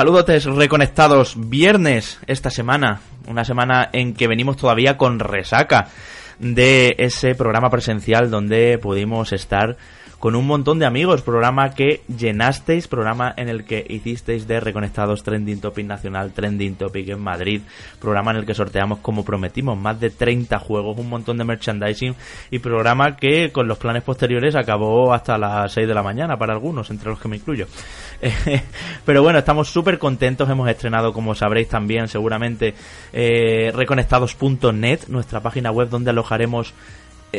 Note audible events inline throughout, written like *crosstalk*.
Saludos reconectados. Viernes esta semana, una semana en que venimos todavía con resaca de ese programa presencial donde pudimos estar con un montón de amigos, programa que llenasteis, programa en el que hicisteis de Reconectados Trending Topic Nacional, Trending Topic en Madrid, programa en el que sorteamos como prometimos más de 30 juegos, un montón de merchandising y programa que con los planes posteriores acabó hasta las 6 de la mañana para algunos, entre los que me incluyo. *laughs* Pero bueno, estamos súper contentos, hemos estrenado, como sabréis también seguramente, eh, reconectados.net, nuestra página web donde alojaremos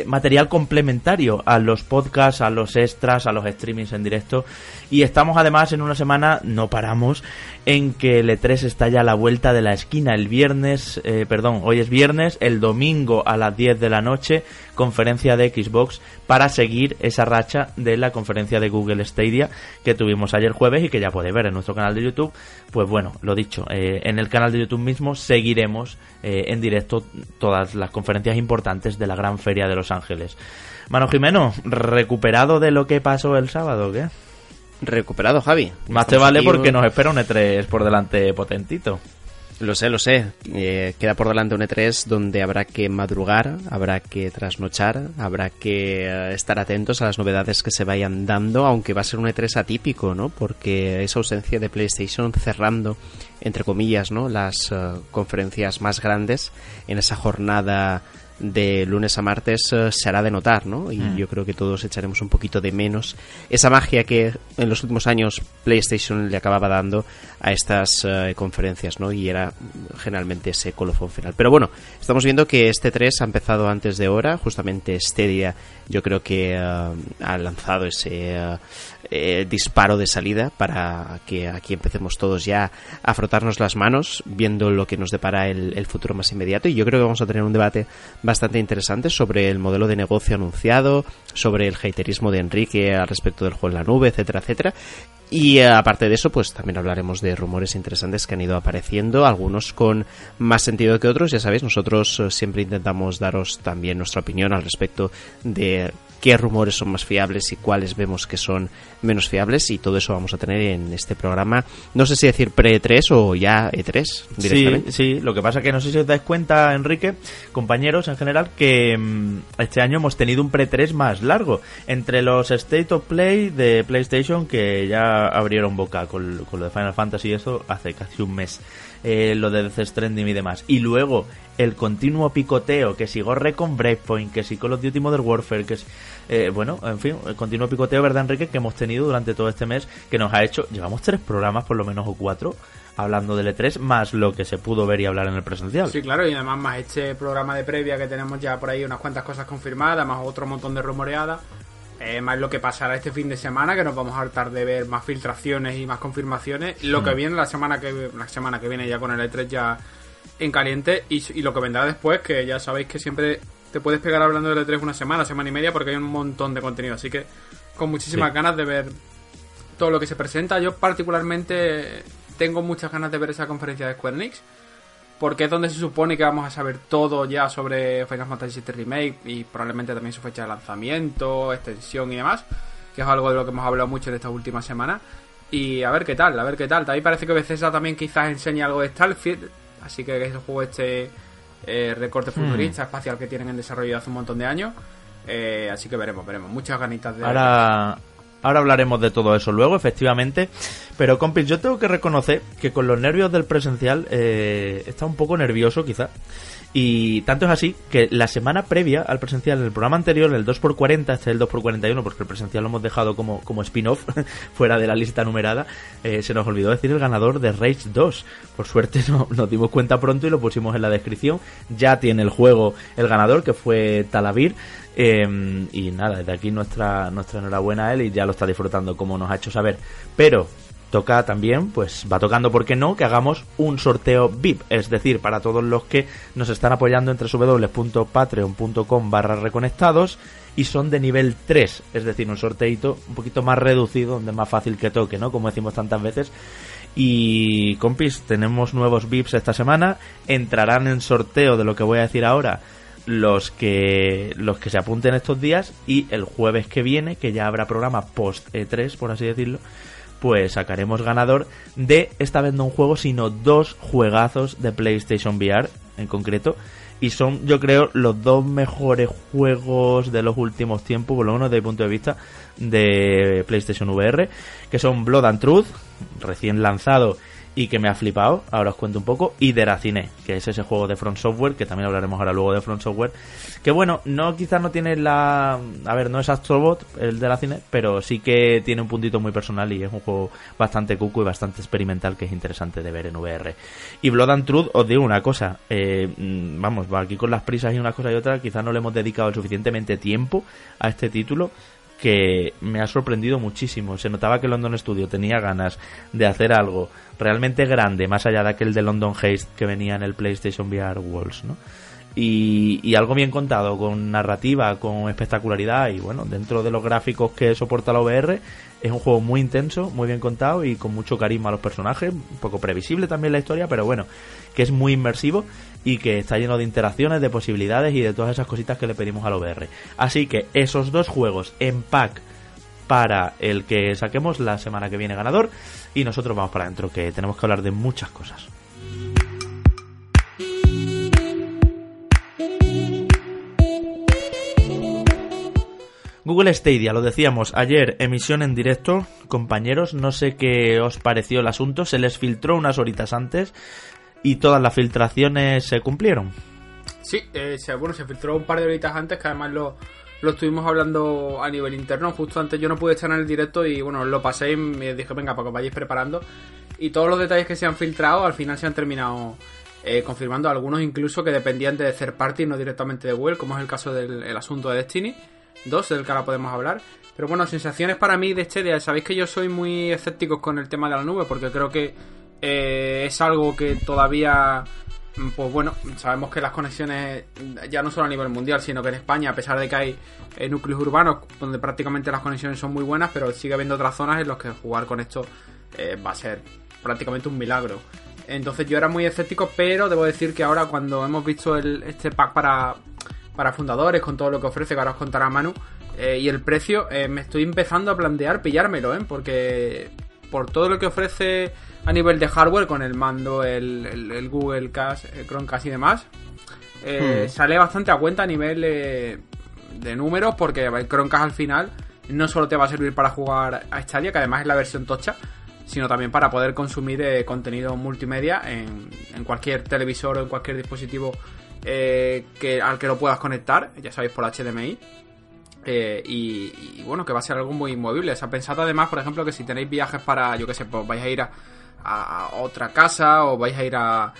material complementario a los podcasts, a los extras, a los streamings en directo. Y estamos además en una semana, no paramos, en que el E3 está ya a la vuelta de la esquina. El viernes, eh, perdón, hoy es viernes, el domingo a las 10 de la noche, conferencia de Xbox para seguir esa racha de la conferencia de Google Stadia que tuvimos ayer jueves y que ya podéis ver en nuestro canal de YouTube. Pues bueno, lo dicho, eh, en el canal de YouTube mismo seguiremos en directo todas las conferencias importantes de la gran feria de los Ángeles. Mano Jimeno, ¿recuperado de lo que pasó el sábado qué? Recuperado, Javi. Más te vale porque nos espera un E3 por delante potentito. Lo sé, lo sé. Eh, queda por delante un E3 donde habrá que madrugar, habrá que trasnochar, habrá que eh, estar atentos a las novedades que se vayan dando, aunque va a ser un E3 atípico, ¿no? Porque esa ausencia de PlayStation cerrando, entre comillas, ¿no? Las eh, conferencias más grandes en esa jornada de lunes a martes eh, se hará de notar, ¿no? Y mm. yo creo que todos echaremos un poquito de menos esa magia que en los últimos años PlayStation le acababa dando a estas eh, conferencias, ¿no? Y era generalmente ese colofón final. Pero bueno, estamos viendo que este 3 ha empezado antes de hora, justamente este día yo creo que eh, ha lanzado ese eh, disparo de salida para que aquí empecemos todos ya a frotarnos las manos viendo lo que nos depara el, futuro más inmediato y yo creo que vamos a tener un debate bastante interesante sobre el modelo de negocio anunciado, sobre el haterismo de Enrique al respecto del juego en la nube, etcétera, etcétera. Y eh, aparte de eso, pues también hablaremos de rumores interesantes que han ido apareciendo, algunos con más sentido que otros. Ya sabéis, nosotros eh, siempre intentamos daros también nuestra opinión al respecto de qué rumores son más fiables y cuáles vemos que son menos fiables y todo eso vamos a tener en este programa. No sé si decir pre-E3 o ya E3 directamente. Sí, sí, lo que pasa que no sé si os dais cuenta, Enrique, compañeros en general, que mm, este año hemos tenido un pre-3 más largo. Entre los State of Play de PlayStation, que ya abrieron boca con, con lo de Final Fantasy y eso hace casi un mes. Eh, lo de Death Stranding y demás. Y luego el continuo picoteo, que si Gorre con Breakpoint, que si Call of Duty Modern Warfare, que es, eh, bueno, en fin, el continuo picoteo, ¿verdad, Enrique? Que hemos tenido durante todo este mes, que nos ha hecho, llevamos tres programas por lo menos o cuatro, hablando del E3, más lo que se pudo ver y hablar en el presencial. Sí, claro, y además más este programa de previa que tenemos ya por ahí unas cuantas cosas confirmadas, más otro montón de rumoreadas. Eh, más lo que pasará este fin de semana, que nos vamos a hartar de ver más filtraciones y más confirmaciones. Lo que viene la semana que la semana que viene ya con el E3 ya en caliente y, lo que vendrá después, que ya sabéis que siempre te puedes pegar hablando del E3 una semana, semana y media, porque hay un montón de contenido. Así que con muchísimas ganas de ver todo lo que se presenta. Yo particularmente tengo muchas ganas de ver esa conferencia de Square Enix porque es donde se supone que vamos a saber todo ya sobre Final Fantasy VII Remake y probablemente también su fecha de lanzamiento, extensión y demás, que es algo de lo que hemos hablado mucho en estas últimas semanas. Y a ver qué tal, a ver qué tal. También parece que Bethesda también quizás enseña algo de Starfield, así que es el juego este eh, recorte hmm. futurista espacial que tienen en desarrollo hace un montón de años. Eh, así que veremos, veremos. Muchas ganitas de... Ahora, Ahora hablaremos de todo eso luego, efectivamente. Pero, compis, yo tengo que reconocer que con los nervios del presencial eh, está un poco nervioso, quizá. Y tanto es así que la semana previa al presencial, en el programa anterior, el 2x40, este es el 2x41, porque el presencial lo hemos dejado como, como spin-off, *laughs* fuera de la lista numerada, eh, se nos olvidó decir el ganador de Rage 2. Por suerte no, nos dimos cuenta pronto y lo pusimos en la descripción. Ya tiene el juego el ganador, que fue Talavir. Em, y nada, desde aquí nuestra, nuestra enhorabuena a él y ya lo está disfrutando como nos ha hecho saber. Pero toca también, pues va tocando, ¿por qué no?, que hagamos un sorteo VIP, es decir, para todos los que nos están apoyando entre www.patreon.com barra reconectados y son de nivel 3, es decir, un sorteito un poquito más reducido, donde es más fácil que toque, ¿no?, como decimos tantas veces. Y compis, tenemos nuevos VIPs esta semana, entrarán en sorteo de lo que voy a decir ahora los que los que se apunten estos días y el jueves que viene, que ya habrá programa post E3, por así decirlo, pues sacaremos ganador de esta vez no un juego, sino dos juegazos de PlayStation VR en concreto. Y son, yo creo, los dos mejores juegos de los últimos tiempos, por lo menos desde el punto de vista de PlayStation VR, que son Blood and Truth, recién lanzado y que me ha flipado, ahora os cuento un poco, y Deracine, que es ese juego de Front Software, que también hablaremos ahora luego de Front Software, que bueno, no quizás no tiene la... A ver, no es Astrobot el Deracine, pero sí que tiene un puntito muy personal y es un juego bastante cuco y bastante experimental que es interesante de ver en VR. Y Blood and Truth, os digo una cosa, eh, mm, vamos, aquí con las prisas y una cosa y otra, quizás no le hemos dedicado suficientemente tiempo a este título, que me ha sorprendido muchísimo. Se notaba que London Studio tenía ganas de hacer algo realmente grande, más allá de aquel de London Haste que venía en el PlayStation VR Walls, ¿no? Y, algo bien contado, con narrativa, con espectacularidad y bueno, dentro de los gráficos que soporta la VR, es un juego muy intenso, muy bien contado y con mucho carisma a los personajes, un poco previsible también la historia, pero bueno, que es muy inmersivo y que está lleno de interacciones, de posibilidades y de todas esas cositas que le pedimos al VR. Así que esos dos juegos en pack para el que saquemos la semana que viene ganador y nosotros vamos para adentro que tenemos que hablar de muchas cosas. Google Stadia, lo decíamos ayer, emisión en directo. Compañeros, no sé qué os pareció el asunto. Se les filtró unas horitas antes y todas las filtraciones se cumplieron. Sí, eh, bueno, se filtró un par de horitas antes que además lo, lo estuvimos hablando a nivel interno. Justo antes yo no pude estar en el directo y bueno, lo pasé y me dije, venga, para que os vayáis preparando. Y todos los detalles que se han filtrado al final se han terminado eh, confirmando, algunos incluso que dependían de third party, no directamente de Google, como es el caso del asunto de Destiny 2, del que ahora podemos hablar. Pero bueno, sensaciones para mí de día. Sabéis que yo soy muy escéptico con el tema de la nube porque creo que eh, es algo que todavía pues bueno, sabemos que las conexiones ya no solo a nivel mundial, sino que en España, a pesar de que hay eh, núcleos urbanos donde prácticamente las conexiones son muy buenas, pero sigue habiendo otras zonas en las que jugar con esto eh, va a ser prácticamente un milagro. Entonces yo era muy escéptico, pero debo decir que ahora cuando hemos visto el, este pack para, para fundadores, con todo lo que ofrece, que ahora os contará Manu, y el precio, me estoy empezando a plantear pillármelo, ¿eh? porque por todo lo que ofrece a nivel de hardware con el mando, el, Google Cast, el Chromecast y demás. Eh, hmm. Sale bastante a cuenta a nivel de números porque el Chromecast al final no solo te va a servir para jugar a Stadia, que además es la versión tocha, sino también para poder consumir eh, contenido multimedia en, cualquier televisor o en cualquier dispositivo eh, que, al que lo puedas conectar, ya sabéis, por HDMI. Y, bueno, que va a ser algo muy movible. Se ha pensado además, por ejemplo, que si tenéis viajes para, yo que sé, pues vais a ir a, a otra casa o vais a ir a,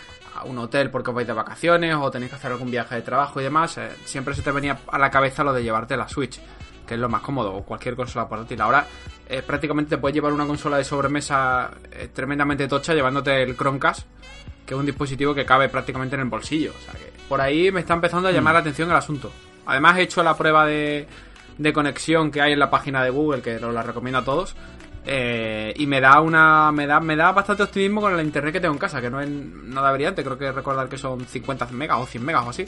un hotel porque os vais de vacaciones o tenéis que hacer algún viaje de trabajo y demás, eh, siempre se te venía a la cabeza lo de llevarte la Switch, que es lo más cómodo, o cualquier consola portátil. Ahora eh, prácticamente te puedes llevar una consola de sobremesa eh, tremendamente tocha llevándote el Chromecast, que es un dispositivo que cabe prácticamente en el bolsillo. O sea que por ahí me está empezando a llamar mm. la atención el asunto. Además he hecho la prueba de, de conexión que hay en la página de Google, que os la recomiendo a todos. Eh, y me da una me da me da bastante optimismo con la internet que tengo en casa, que no es nada brillante, creo que recordar que son 50 megas o 100 megas o así.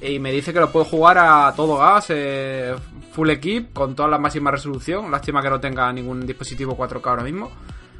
Y me dice que lo puedo jugar a todo gas, eh, full equip, con toda la máxima resolución. Lástima que no tenga ningún dispositivo 4K ahora mismo.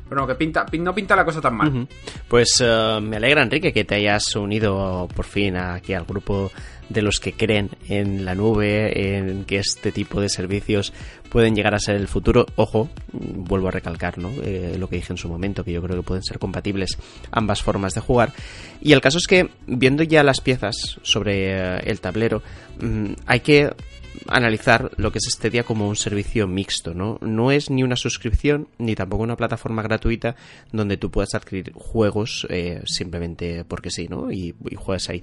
Pero no, que pinta, no pinta la cosa tan mal. Pues eh, me alegra, Enrique, que te hayas unido por fin aquí al grupo de los que creen en la nube, en que este tipo de servicios pueden llegar a ser el futuro. Ojo, vuelvo a recalcar ¿no? Eh, lo que dije en su momento, que yo creo que pueden ser compatibles ambas formas de jugar. Y el caso es que, viendo ya las piezas sobre eh, el tablero, mm, hay que analizar lo que es este día como un servicio mixto, ¿no? No es ni una suscripción ni tampoco una plataforma gratuita donde tú puedas adquirir juegos eh, simplemente porque sí, ¿no? Y, y juegas ahí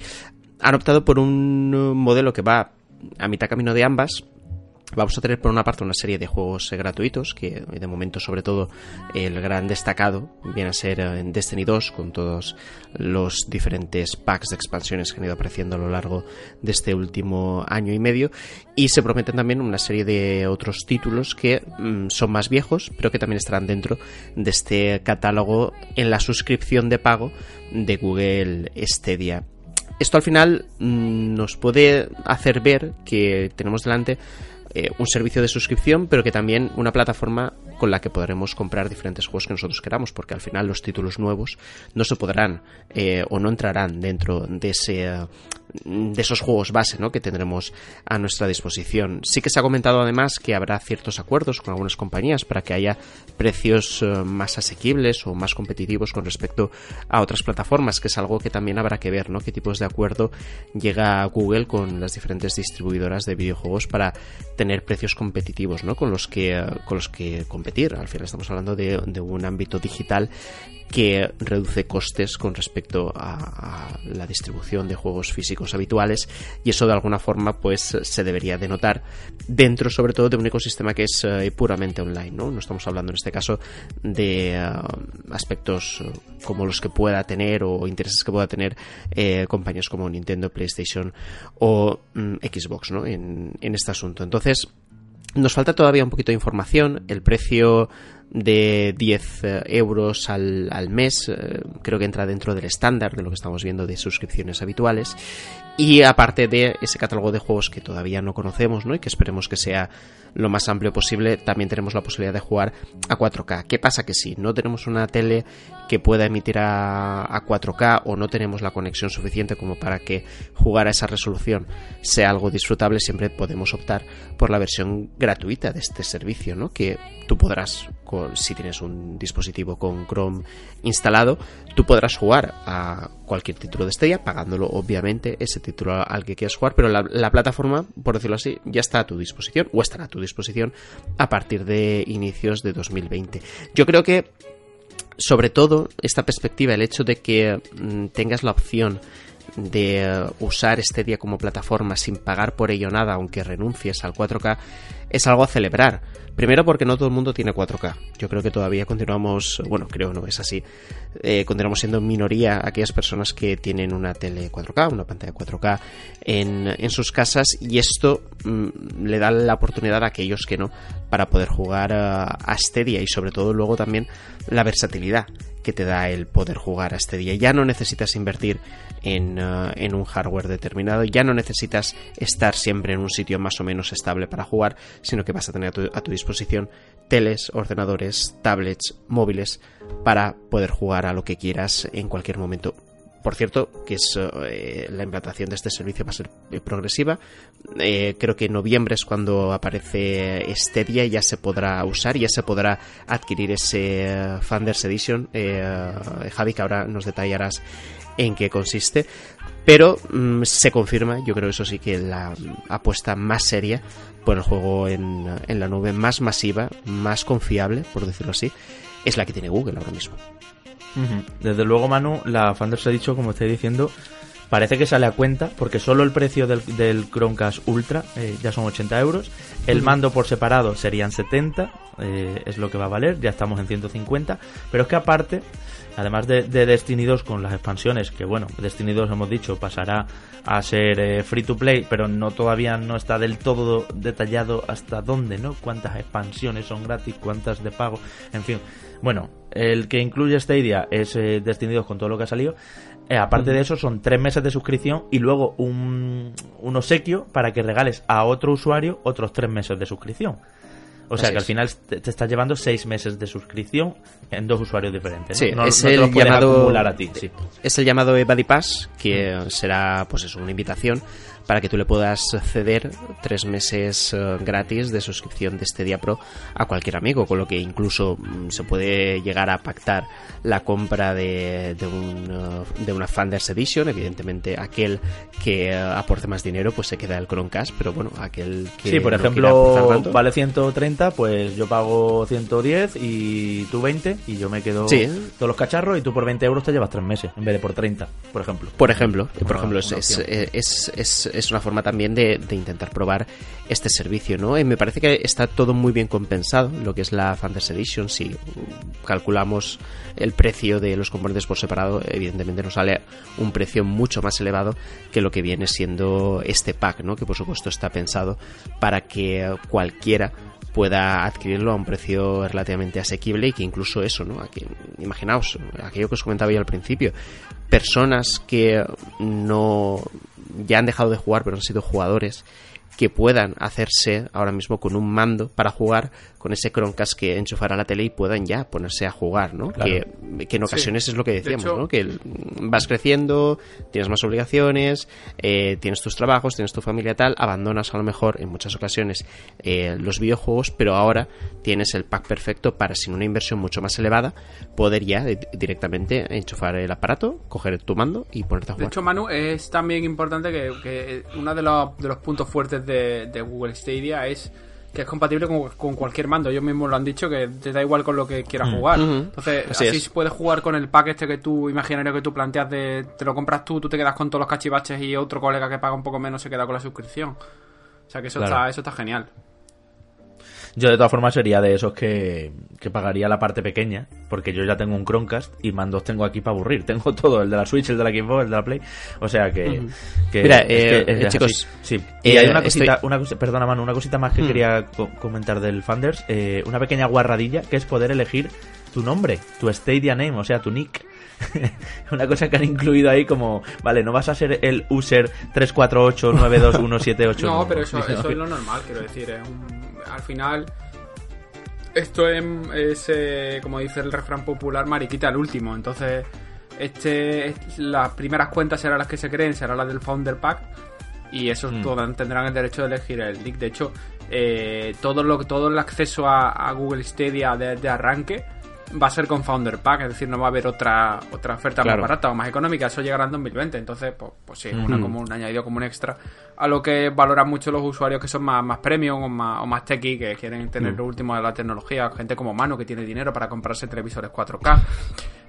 han optado por un modelo que va a mitad camino de ambas. Vamos a tener por una parte una serie de juegos eh, gratuitos, que de momento sobre todo el gran destacado viene a ser eh, en Destiny 2, con todos los diferentes packs de expansiones que han ido apareciendo a lo largo de este último año y medio. Y se prometen también una serie de otros títulos que mm, son más viejos, pero que también estarán dentro de este catálogo en la suscripción de pago de Google Stadia. Esto al final mm, nos puede hacer ver que tenemos delante eh, un servicio de suscripción, pero que también una plataforma con la que podremos comprar diferentes juegos que nosotros queramos, porque al final los títulos nuevos no se podrán eh, o no entrarán dentro de ese de esos juegos base ¿no? que tendremos a nuestra disposición. Sí que se ha comentado además que habrá ciertos acuerdos con algunas compañías para que haya precios eh, más asequibles o más competitivos con respecto a otras plataformas, que es algo que también habrá que ver, ¿no? qué tipos de acuerdo llega Google con las diferentes distribuidoras de videojuegos para tener precios competitivos ¿no? con, los que, con los que competir. Al final estamos hablando de, de un ámbito digital que reduce costes con respecto a, la distribución de juegos físicos habituales y eso de alguna forma pues se debería de notar dentro sobre todo de un ecosistema que es eh, puramente online no no estamos hablando en este caso de eh, aspectos eh, como los que pueda tener o intereses que pueda tener compañías como Nintendo PlayStation o mm, Xbox ¿no? en, en este asunto entonces nos falta todavía un poquito de información. El precio de 10 eh, euros al, al mes eh, creo que entra dentro del estándar de lo que estamos viendo de suscripciones habituales. Y aparte de ese catálogo de juegos que todavía no conocemos ¿no? y que esperemos que sea lo más amplio posible, también tenemos la posibilidad de jugar a 4K. ¿Qué pasa? Que si no tenemos una tele que pueda emitir a, a 4K o no tenemos la conexión suficiente como para que jugar a esa resolución sea algo disfrutable, siempre podemos optar por la versión gratuita de este servicio, ¿no? que tú podrás, si tienes un dispositivo con Chrome instalado, tú podrás jugar a cualquier título de Stadia, pagándolo obviamente ese título al que quieras jugar, pero la, plataforma, por decirlo así, ya está a tu disposición o estará a tu disposición a partir de inicios de 2020. Yo creo que sobre todo esta perspectiva, el hecho de que mm, tengas la opción de usar Stadia como plataforma sin pagar por ello nada, aunque renuncies al 4K, es algo a celebrar. Primero porque no todo el mundo tiene 4K. Yo creo que todavía continuamos, bueno, creo no es así, eh, continuamos siendo minoría aquellas personas que tienen una tele 4K, una pantalla 4K en, en sus casas y esto mm, le da la oportunidad a aquellos que no para poder jugar a, a Stadia y sobre todo luego también la versatilidad que te da el poder jugar a este día. Ya no necesitas invertir en, uh, en, un hardware determinado, ya no necesitas estar siempre en un sitio más o menos estable para jugar, sino que vas a tener a tu, disposición teles, ordenadores, tablets, móviles para poder jugar a lo que quieras en cualquier momento por cierto, que es eh, la implantación de este servicio va a ser eh, progresiva. Eh, creo que en noviembre es cuando aparece Stadia y ya se podrá usar, ya se podrá adquirir ese Founders Edition. Javi, que ahora nos detallarás en qué consiste. Pero mm, se confirma, yo creo eso sí que la apuesta más seria por el juego en, en la nube más masiva, más confiable, por decirlo así, es la que tiene Google ahora mismo. Desde luego, Manu, la Founders ha dicho, como estoy diciendo, parece que sale a cuenta, porque solo el precio del, del Chromecast Ultra eh, ya son 80 euros. El mando por separado serían 70, eh, es lo que va a valer, ya estamos en 150. Pero es que aparte, además de, de Destiny 2 con las expansiones, que bueno, Destiny 2 hemos dicho pasará a ser eh, free to play, pero no todavía no está del todo detallado hasta dónde, ¿no? Cuántas expansiones son gratis, cuántas de pago, en fin. Bueno, el que incluye Stadia es eh, Destiny 2 con todo lo que ha salido. Eh, aparte de eso, son tres meses de suscripción y luego un, un obsequio para que regales a otro usuario otros tres meses de suscripción. O sea que al final te, estás llevando seis meses de suscripción en dos usuarios diferentes. Sí, es, el llamado, a ti, es el llamado Ebady Pass, que será pues eso, una invitación para que tú le puedas ceder tres meses eh, gratis de suscripción de este día Pro a cualquier amigo, con lo que incluso mm, se puede llegar a pactar la compra de, de, un, eh, de una Funders Edition, evidentemente aquel que eh, aporte más dinero pues se queda el Chromecast, pero bueno, aquel que... Sí, por ejemplo, vale 130, pues yo pago 110 y tú 20 y yo me quedo todos los cacharros y tú por 20 euros te llevas tres meses en vez de por 30, por ejemplo. Por ejemplo, por ejemplo, es, es, es, es una forma también de, intentar probar este servicio, ¿no? Y me parece que está todo muy bien compensado, lo que es la Fantasy Edition. Si calculamos el precio de los componentes por separado, evidentemente nos sale un precio mucho más elevado que lo que viene siendo este pack, ¿no? Que por supuesto está pensado para que cualquiera pueda adquirirlo a un precio relativamente asequible y que incluso eso, ¿no? Imaginaos, aquello que os comentaba yo al principio, personas que no ya han dejado de jugar pero han sido jugadores que puedan hacerse ahora mismo con un mando para jugar con ese Chromecast que enchufará la tele y puedan ya ponerse a jugar, ¿no? Que, que, en ocasiones es lo que decíamos, ¿no? Que vas creciendo, tienes más obligaciones, eh, tienes tus trabajos, tienes tu familia tal, abandonas a lo mejor en muchas ocasiones eh, los videojuegos, pero ahora tienes el pack perfecto para sin una inversión mucho más elevada poder ya directamente enchufar el aparato, coger tu mando y ponerte a jugar. De hecho, Manu, es también importante que, que uno de los, de los puntos fuertes de, Google Stadia es que es compatible con, cualquier mando. Ellos mismos lo han dicho que te da igual con lo que quieras mm. jugar. Entonces, así, puedes jugar con el pack este que tú, imaginario que tú planteas de te lo compras tú, tú te quedas con todos los cachivaches y otro colega que paga un poco menos se queda con la suscripción. O sea que eso está, eso está genial. Yo de todas formas sería de esos que, pagaría la parte pequeña, porque yo ya tengo un Chromecast y mandos tengo aquí para aburrir. *laughs* Tengo todo, el de la Switch, el de la Xbox, el de la Play. O sea que... Mira, eh, chicos... Sí. Y hay eh, una cosita, una perdona Manu, una cosita más que quería comentar del Funders. Eh, una pequeña guarradilla que es poder elegir tu nombre, tu Stadia name, o sea, tu nick. *laughs* una cosa que han incluido ahí como, vale, no vas a ser el user 348921788. *laughs* no, pero eso, eso es lo normal, quiero decir, es un al final esto es, eh, como dice el refrán popular, mariquita el último. Entonces, este, las primeras cuentas serán las que se creen, serán las del Founder Pack. Y esos mm. tendrán el derecho de elegir el link. De hecho, eh, todo, lo, todo el acceso a, Google Stadia de arranque va a ser con Founder Pack, es decir, no va a haber otra otra oferta más barata o más económica, eso llegará en 2020, entonces, pues, pues sí, una, como un añadido, como un extra, a lo que valoran mucho los usuarios que son más, más premium o más, o más techy, que quieren tener mm. lo último de la tecnología, gente como Manu que tiene dinero para comprarse televisores 4K,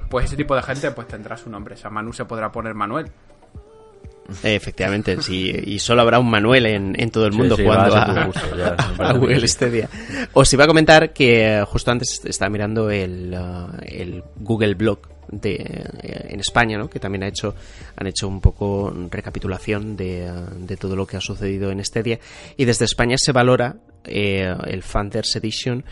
pues ese tipo de gente pues tendrá su nombre, o sea, Manu se podrá poner Manuel, Efectivamente, sí, y solo habrá un Manuel en, todo el mundo jugando a, Google *laughs* Stadia. Os iba a comentar que justo antes estaba mirando el, uh, el Google Blog de, eh, en España, ¿no? que también ha hecho, han hecho un poco recapitulación de, de todo lo que ha sucedido en Stadia, y desde España se valora eh, el Funders Edition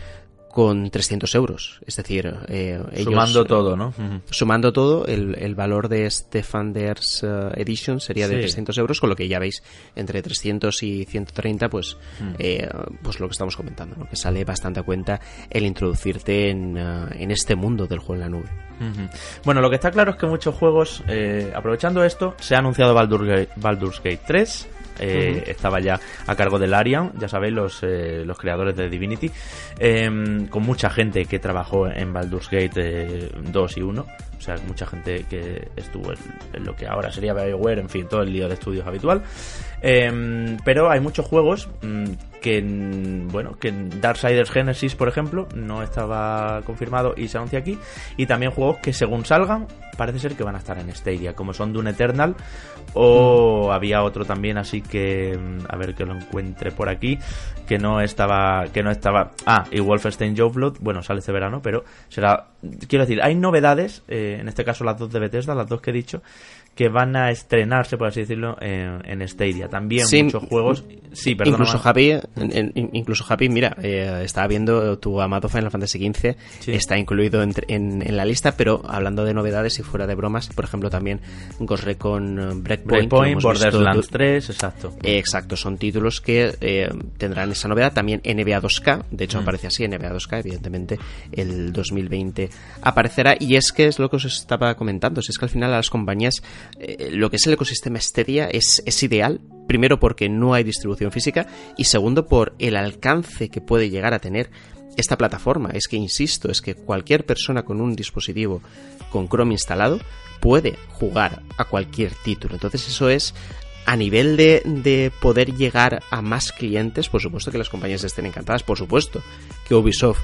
con 300 euros. Es decir, eh, sumando todo, ¿no? Sumando todo, el, el, valor de este Funders eh, Edition sería de 300 euros, con lo que ya veis, entre 300 y 130, pues, eh, pues lo que estamos comentando, ¿no? que sale bastante a cuenta el introducirte en, en este mundo del juego en la nube. Bueno, lo que está claro es que muchos juegos, aprovechando esto, se ha anunciado Baldur's Gate, Baldur's Gate 3, eh, estaba ya a cargo del Arian, ya sabéis, los, eh, los creadores de Divinity, em, con mucha gente que trabajó en Baldur's Gate 2 eh, y 1, o sea, mucha gente que estuvo en, lo que ahora sería BioWare, en fin, todo el lío de estudios habitual. Em, pero hay muchos juegos mm, que, bueno, que Darksiders Genesis, por ejemplo, no estaba confirmado y se anuncia aquí. Y también juegos que según salgan, parece ser que van a estar en Stadia, como son Dune Eternal o había otro también, así que mm, a ver que lo encuentre por aquí, que no estaba, que no estaba, ah, y Wolfenstein Blood bueno, sale este verano, pero será, quiero decir, hay novedades, eh, en este caso las dos de Bethesda, las dos que he dicho, que van a estrenarse, por así decirlo, en, en Stadia. También muchos juegos. Sí, perdón. Incluso Javi, incluso Javi, mira, eh, estaba viendo tu amado Final Fantasy XV, está incluido en, en, la lista, pero hablando de novedades y fuera de bromas, por ejemplo, también Ghost Recon eh, Breakpoint, Breakpoint Borderlands 3, exacto. exacto, son títulos que eh, tendrán esa novedad. También NBA 2K, de hecho mm. aparece así, NBA 2K, evidentemente el 2020 aparecerá. Y es que es lo que os estaba comentando, es que al final a las compañías eh, lo que es el ecosistema Stadia es, es ideal, primero porque no hay distribución física y segundo por el alcance que puede llegar a tener esta plataforma. Es que, insisto, es que cualquier persona con un dispositivo con Chrome instalado puede jugar a cualquier título. Entonces eso es a nivel de, de, poder llegar a más clientes, por supuesto que las compañías estén encantadas, por supuesto que Ubisoft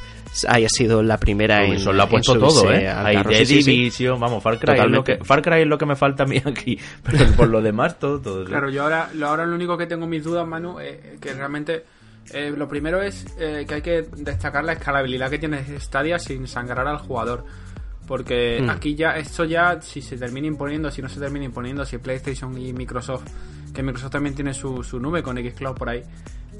haya sido la primera en lo ha puesto todo, ¿eh? Hay Division, vamos, Far Cry, es lo que, Far Cry es lo que me falta a mí aquí, *laughs* pero por lo demás todo, todo. Claro, yo ahora, lo, ahora lo único que tengo mis dudas, Manu, eh, que realmente... Eh, lo primero es eh, que hay que destacar la escalabilidad que tiene Stadia sin sangrar al jugador. Porque mm. aquí ya, esto ya, si se termina imponiendo, si no se termina imponiendo, si PlayStation y Microsoft, que Microsoft también tiene su, su nube con Xcloud por ahí,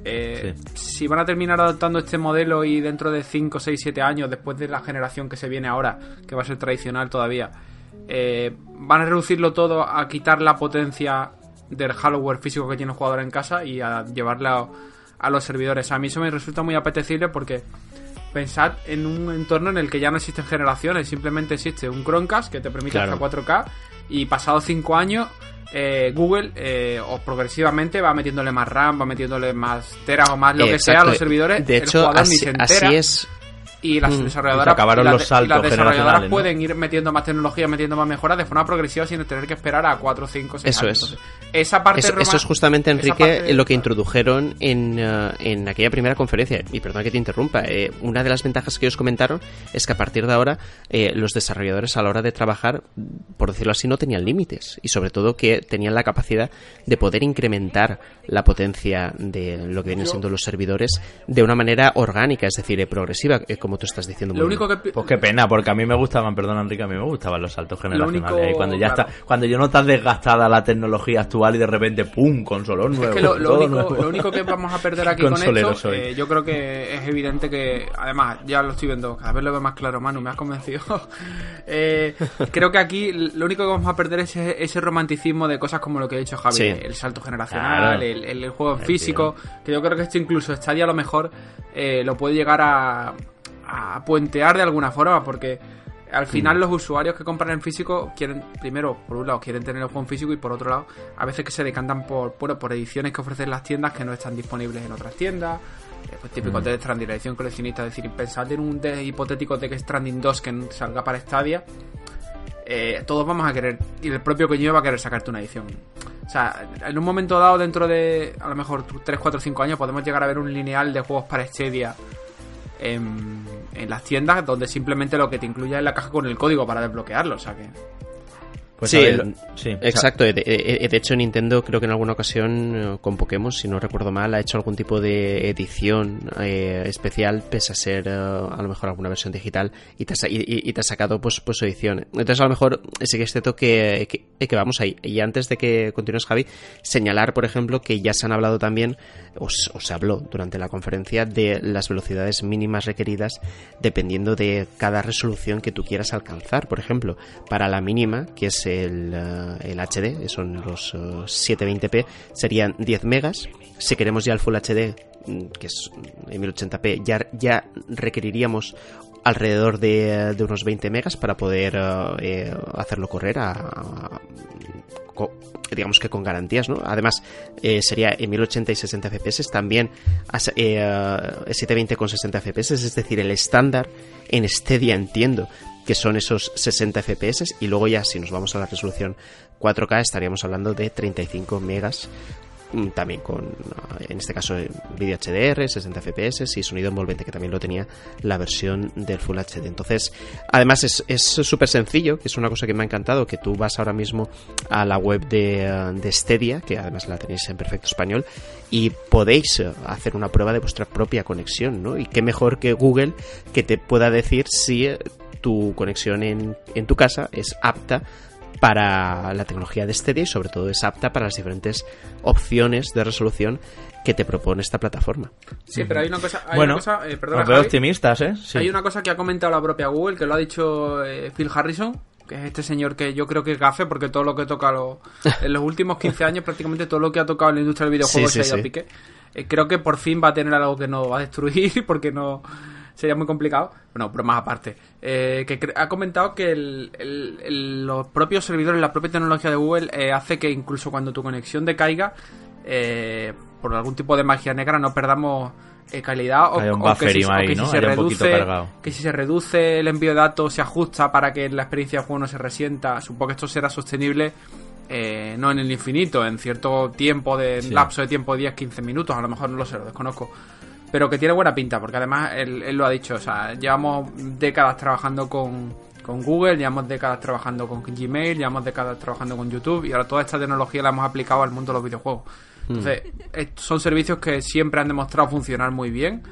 eh, si van a terminar adoptando este modelo y dentro de 5, 6, 7 años, después de la generación que se viene ahora, que va a ser tradicional todavía, eh, van a reducirlo todo a quitar la potencia del hardware físico que tiene el jugador en casa y a llevarla a, los servidores. A mí eso me resulta muy apetecible porque pensad en un entorno en el que ya no existen generaciones, simplemente existe un Chromecast que te permite hasta 4K y pasados 5 años eh, Google eh, o progresivamente va metiéndole más RAM, va metiéndole más teras o más lo que sea a los servidores. De hecho, así, así, es y las mm. desarrolladoras, acabaron los saltos desarrolladoras pueden ir metiendo más tecnología, metiendo más mejoras de forma progresiva sin tener que esperar a 4, 5, 6 Eso años. es. esa parte eso, eso, es justamente, Enrique, lo que introdujeron en, uh, en aquella primera conferencia. Y perdón que te interrumpa. Eh, una de las ventajas que ellos comentaron es que a partir de ahora eh, los desarrolladores a la hora de trabajar, por decirlo así, no tenían límites. Y sobre todo que tenían la capacidad de poder incrementar la potencia de lo que vienen siendo los servidores de una manera orgánica, es decir, progresiva, eh, como tú estás diciendo. Lo único que... Pues qué pena, porque a mí me gustaban, perdón Enrique, a mí me gustaban los saltos generacionales. cuando ya está, cuando yo no estás desgastada la tecnología actual y de repente, ¡pum! Consolón nuevo. Es que lo, único, que vamos a perder aquí *laughs* con esto, eh, yo creo que es evidente que, además, ya lo estoy viendo, cada vez lo veo más claro, Manu, me has convencido. *laughs* Eh, creo que aquí lo único que vamos a perder es ese, romanticismo de cosas como lo que ha dicho Javi, el salto generacional, el, juego físico, que yo creo que esto incluso Stadia a lo mejor eh, lo puede llegar a, a puentear de alguna forma, porque al final los usuarios que compran en físico quieren, primero, por un lado, quieren tener el juego en físico y por otro lado, a veces que se decantan por, por, por ediciones que ofrecen las tiendas que no están disponibles en otras tiendas. Eh, pues típico de Stranding, la edición coleccionista, es decir, pensad en un de hipotético de que Stranding 2 que salga para Stadia, eh, todos vamos a querer, y el propio coño va a querer sacarte una edición. O sea, en un momento dado, dentro de a lo mejor 3, 4, 5 años, podemos llegar a ver un lineal de juegos para Stadia en, las tiendas donde simplemente lo que te incluye es la caja con el código para desbloquearlo. O sea que. Pues sí, exacto. De, hecho, Nintendo creo que en alguna ocasión eh, con Pokémon, si no recuerdo mal, ha hecho algún tipo de edición eh, especial, pese a ser eh, a lo mejor alguna versión digital, y te, ha, sacado pues, pues, su edición. Entonces, a lo mejor sí que es cierto que, que, vamos ahí. Y antes de que continúes, Javi, señalar, por ejemplo, que ya se han hablado también, o, o se habló durante la conferencia, de las velocidades mínimas requeridas dependiendo de cada resolución que tú quieras alcanzar. Por ejemplo, para la mínima, que es el, eh, el HD, son los 720p, eh, serían 10 megas. Si queremos ya el Full HD, mm, que es en 1080p, ya, ya requeriríamos alrededor de, de, unos 20 megas para poder eh, hacerlo correr a, digamos que con garantías, ¿no? Además, sería en 1080 y 60 FPS, también a, 720 con 60 FPS, es decir, el estándar en Stadia entiendo que son esos 60 FPS y luego ya si nos vamos a la resolución 4K estaríamos hablando de 35 megas también con en este caso vídeo HDR 60 FPS y sonido envolvente que también lo tenía la versión del Full HD entonces además es súper sencillo que es una cosa que me ha encantado que tú vas ahora mismo a la web de, eh, de Stadia que además la tenéis en perfecto español y podéis eh, hacer una prueba de vuestra propia conexión ¿no? y qué mejor que Google que te pueda decir si eh, tu conexión en, en tu casa es apta para la tecnología de Stadia y sobre todo es apta para las diferentes opciones de resolución que te propone esta plataforma. Sí, pero hay una cosa... Hay bueno, una cosa, eh, veo optimistas, ¿eh? Hay una cosa que ha comentado la propia Google, que lo ha dicho eh, Phil Harrison, que es este señor que yo creo que es gafe, porque todo lo que toca lo, *laughs* en los últimos 15 años, prácticamente todo lo que ha tocado en la industria del videojuego se ha ido a pique. Eh, creo que por fin va a tener algo que no va a destruir, *laughs* porque no sería muy complicado. Bueno, pero más aparte. Eh, que ha comentado que los propios servidores, la propia tecnología de Google eh, hace que incluso cuando tu conexión decaiga, eh, por algún tipo de magia negra, no perdamos calidad o, que, si, se reduce que si se reduce el envío de datos se ajusta para que la experiencia de juego no se resienta supongo que esto será sostenible no en el infinito en cierto tiempo de lapso de tiempo 10 15 minutos a lo mejor no lo sé lo desconozco pero que tiene buena pinta, porque además él, lo ha dicho, o sea, llevamos décadas trabajando con, con, Google, llevamos décadas trabajando con Gmail, llevamos décadas trabajando con YouTube y ahora toda esta tecnología la hemos aplicado al mundo de los videojuegos. Hmm. Entonces, son servicios que siempre han demostrado funcionar muy bien,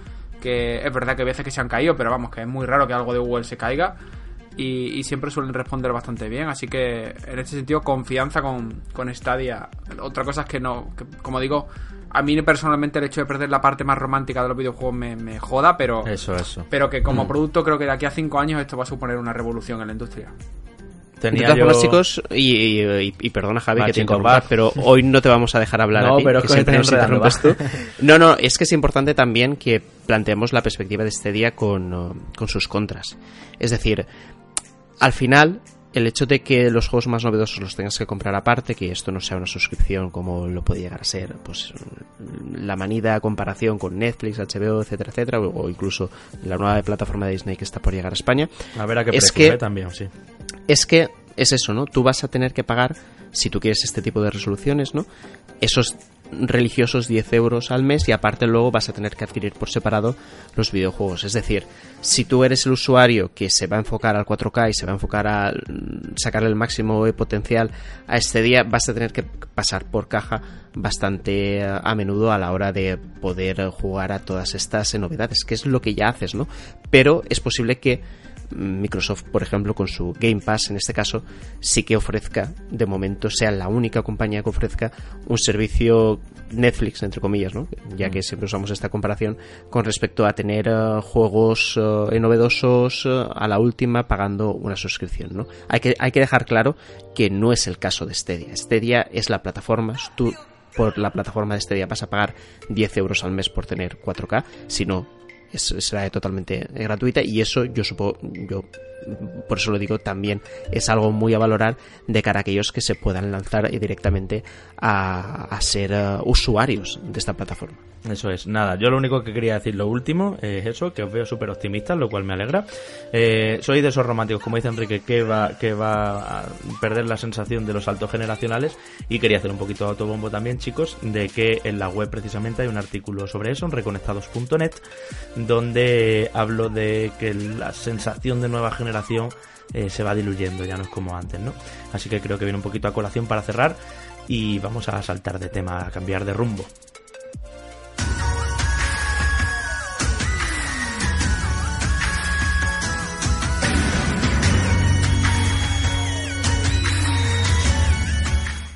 que es verdad que a veces que se han caído, pero vamos, que es muy raro que algo de Google se caiga. Y, siempre suelen responder bastante bien. Así que en este sentido, confianza con, con Stadia. Otra cosa es que no, que, como digo, a mí personalmente el hecho de perder la parte más romántica de los videojuegos me, joda, pero. Eso, eso. Pero que como mm. producto creo que de aquí a cinco años esto va a suponer una revolución en la industria. de todas formas, chicos, y, perdona Javi que te interrumpa, pero hoy no te vamos a dejar hablar no, a ti, pero que siempre nos interrumpes tú. No, no, es que es importante también que planteemos la perspectiva de este día con, con sus contras. Es decir, al final el hecho de que los juegos más novedosos los tengas que comprar aparte, que esto no sea una suscripción como lo puede llegar a ser, pues la manida comparación con Netflix, HBO, etcétera, etcétera, o, incluso la nueva plataforma de Disney que está por llegar a España. A ver a qué es que, ¿eh? también, sí. Es que es eso, ¿no? Tú vas a tener que pagar, si tú quieres este tipo de resoluciones, ¿no? Esos religiosos 10 euros al mes y aparte luego vas a tener que adquirir por separado los videojuegos. Es decir, si tú eres el usuario que se va a enfocar al 4K y se va a enfocar a sacarle el máximo potencial a este día, vas a tener que pasar por caja bastante a menudo a la hora de poder jugar a todas estas novedades, que es lo que ya haces, ¿no? Pero es posible que Microsoft, por ejemplo, con su Game Pass, en este caso, sí que ofrezca, de momento, sea la única compañía que ofrezca un servicio Netflix, entre comillas, ¿no? Ya mm. que siempre usamos esta comparación con respecto a tener eh, juegos eh, novedosos eh, a la última pagando una suscripción, ¿no? Hay que, hay que dejar claro que no es el caso de Stadia. Stadia es la plataforma, tú por la plataforma de Stadia vas a pagar 10 euros al mes por tener 4K, sino será totalmente gratuita y eso yo supongo, yo por eso lo digo, también es algo muy a valorar de cara a aquellos que se puedan lanzar directamente a, ser eh, usuarios de esta plataforma. Eso es, nada, yo lo único que quería decir, lo último, es eso, que os veo súper optimistas, lo cual me alegra. Eh, soy de esos románticos, como dice Enrique, que va, que va a perder la sensación de los saltos generacionales y quería hacer un poquito de autobombo también, chicos, de que en la web precisamente hay un artículo sobre eso, en reconectados.net, donde hablo de que la sensación de nueva generación eh, se va diluyendo, ya no es como antes, ¿no? Así que creo que viene un poquito a colación para cerrar y vamos a saltar de tema, a cambiar de rumbo.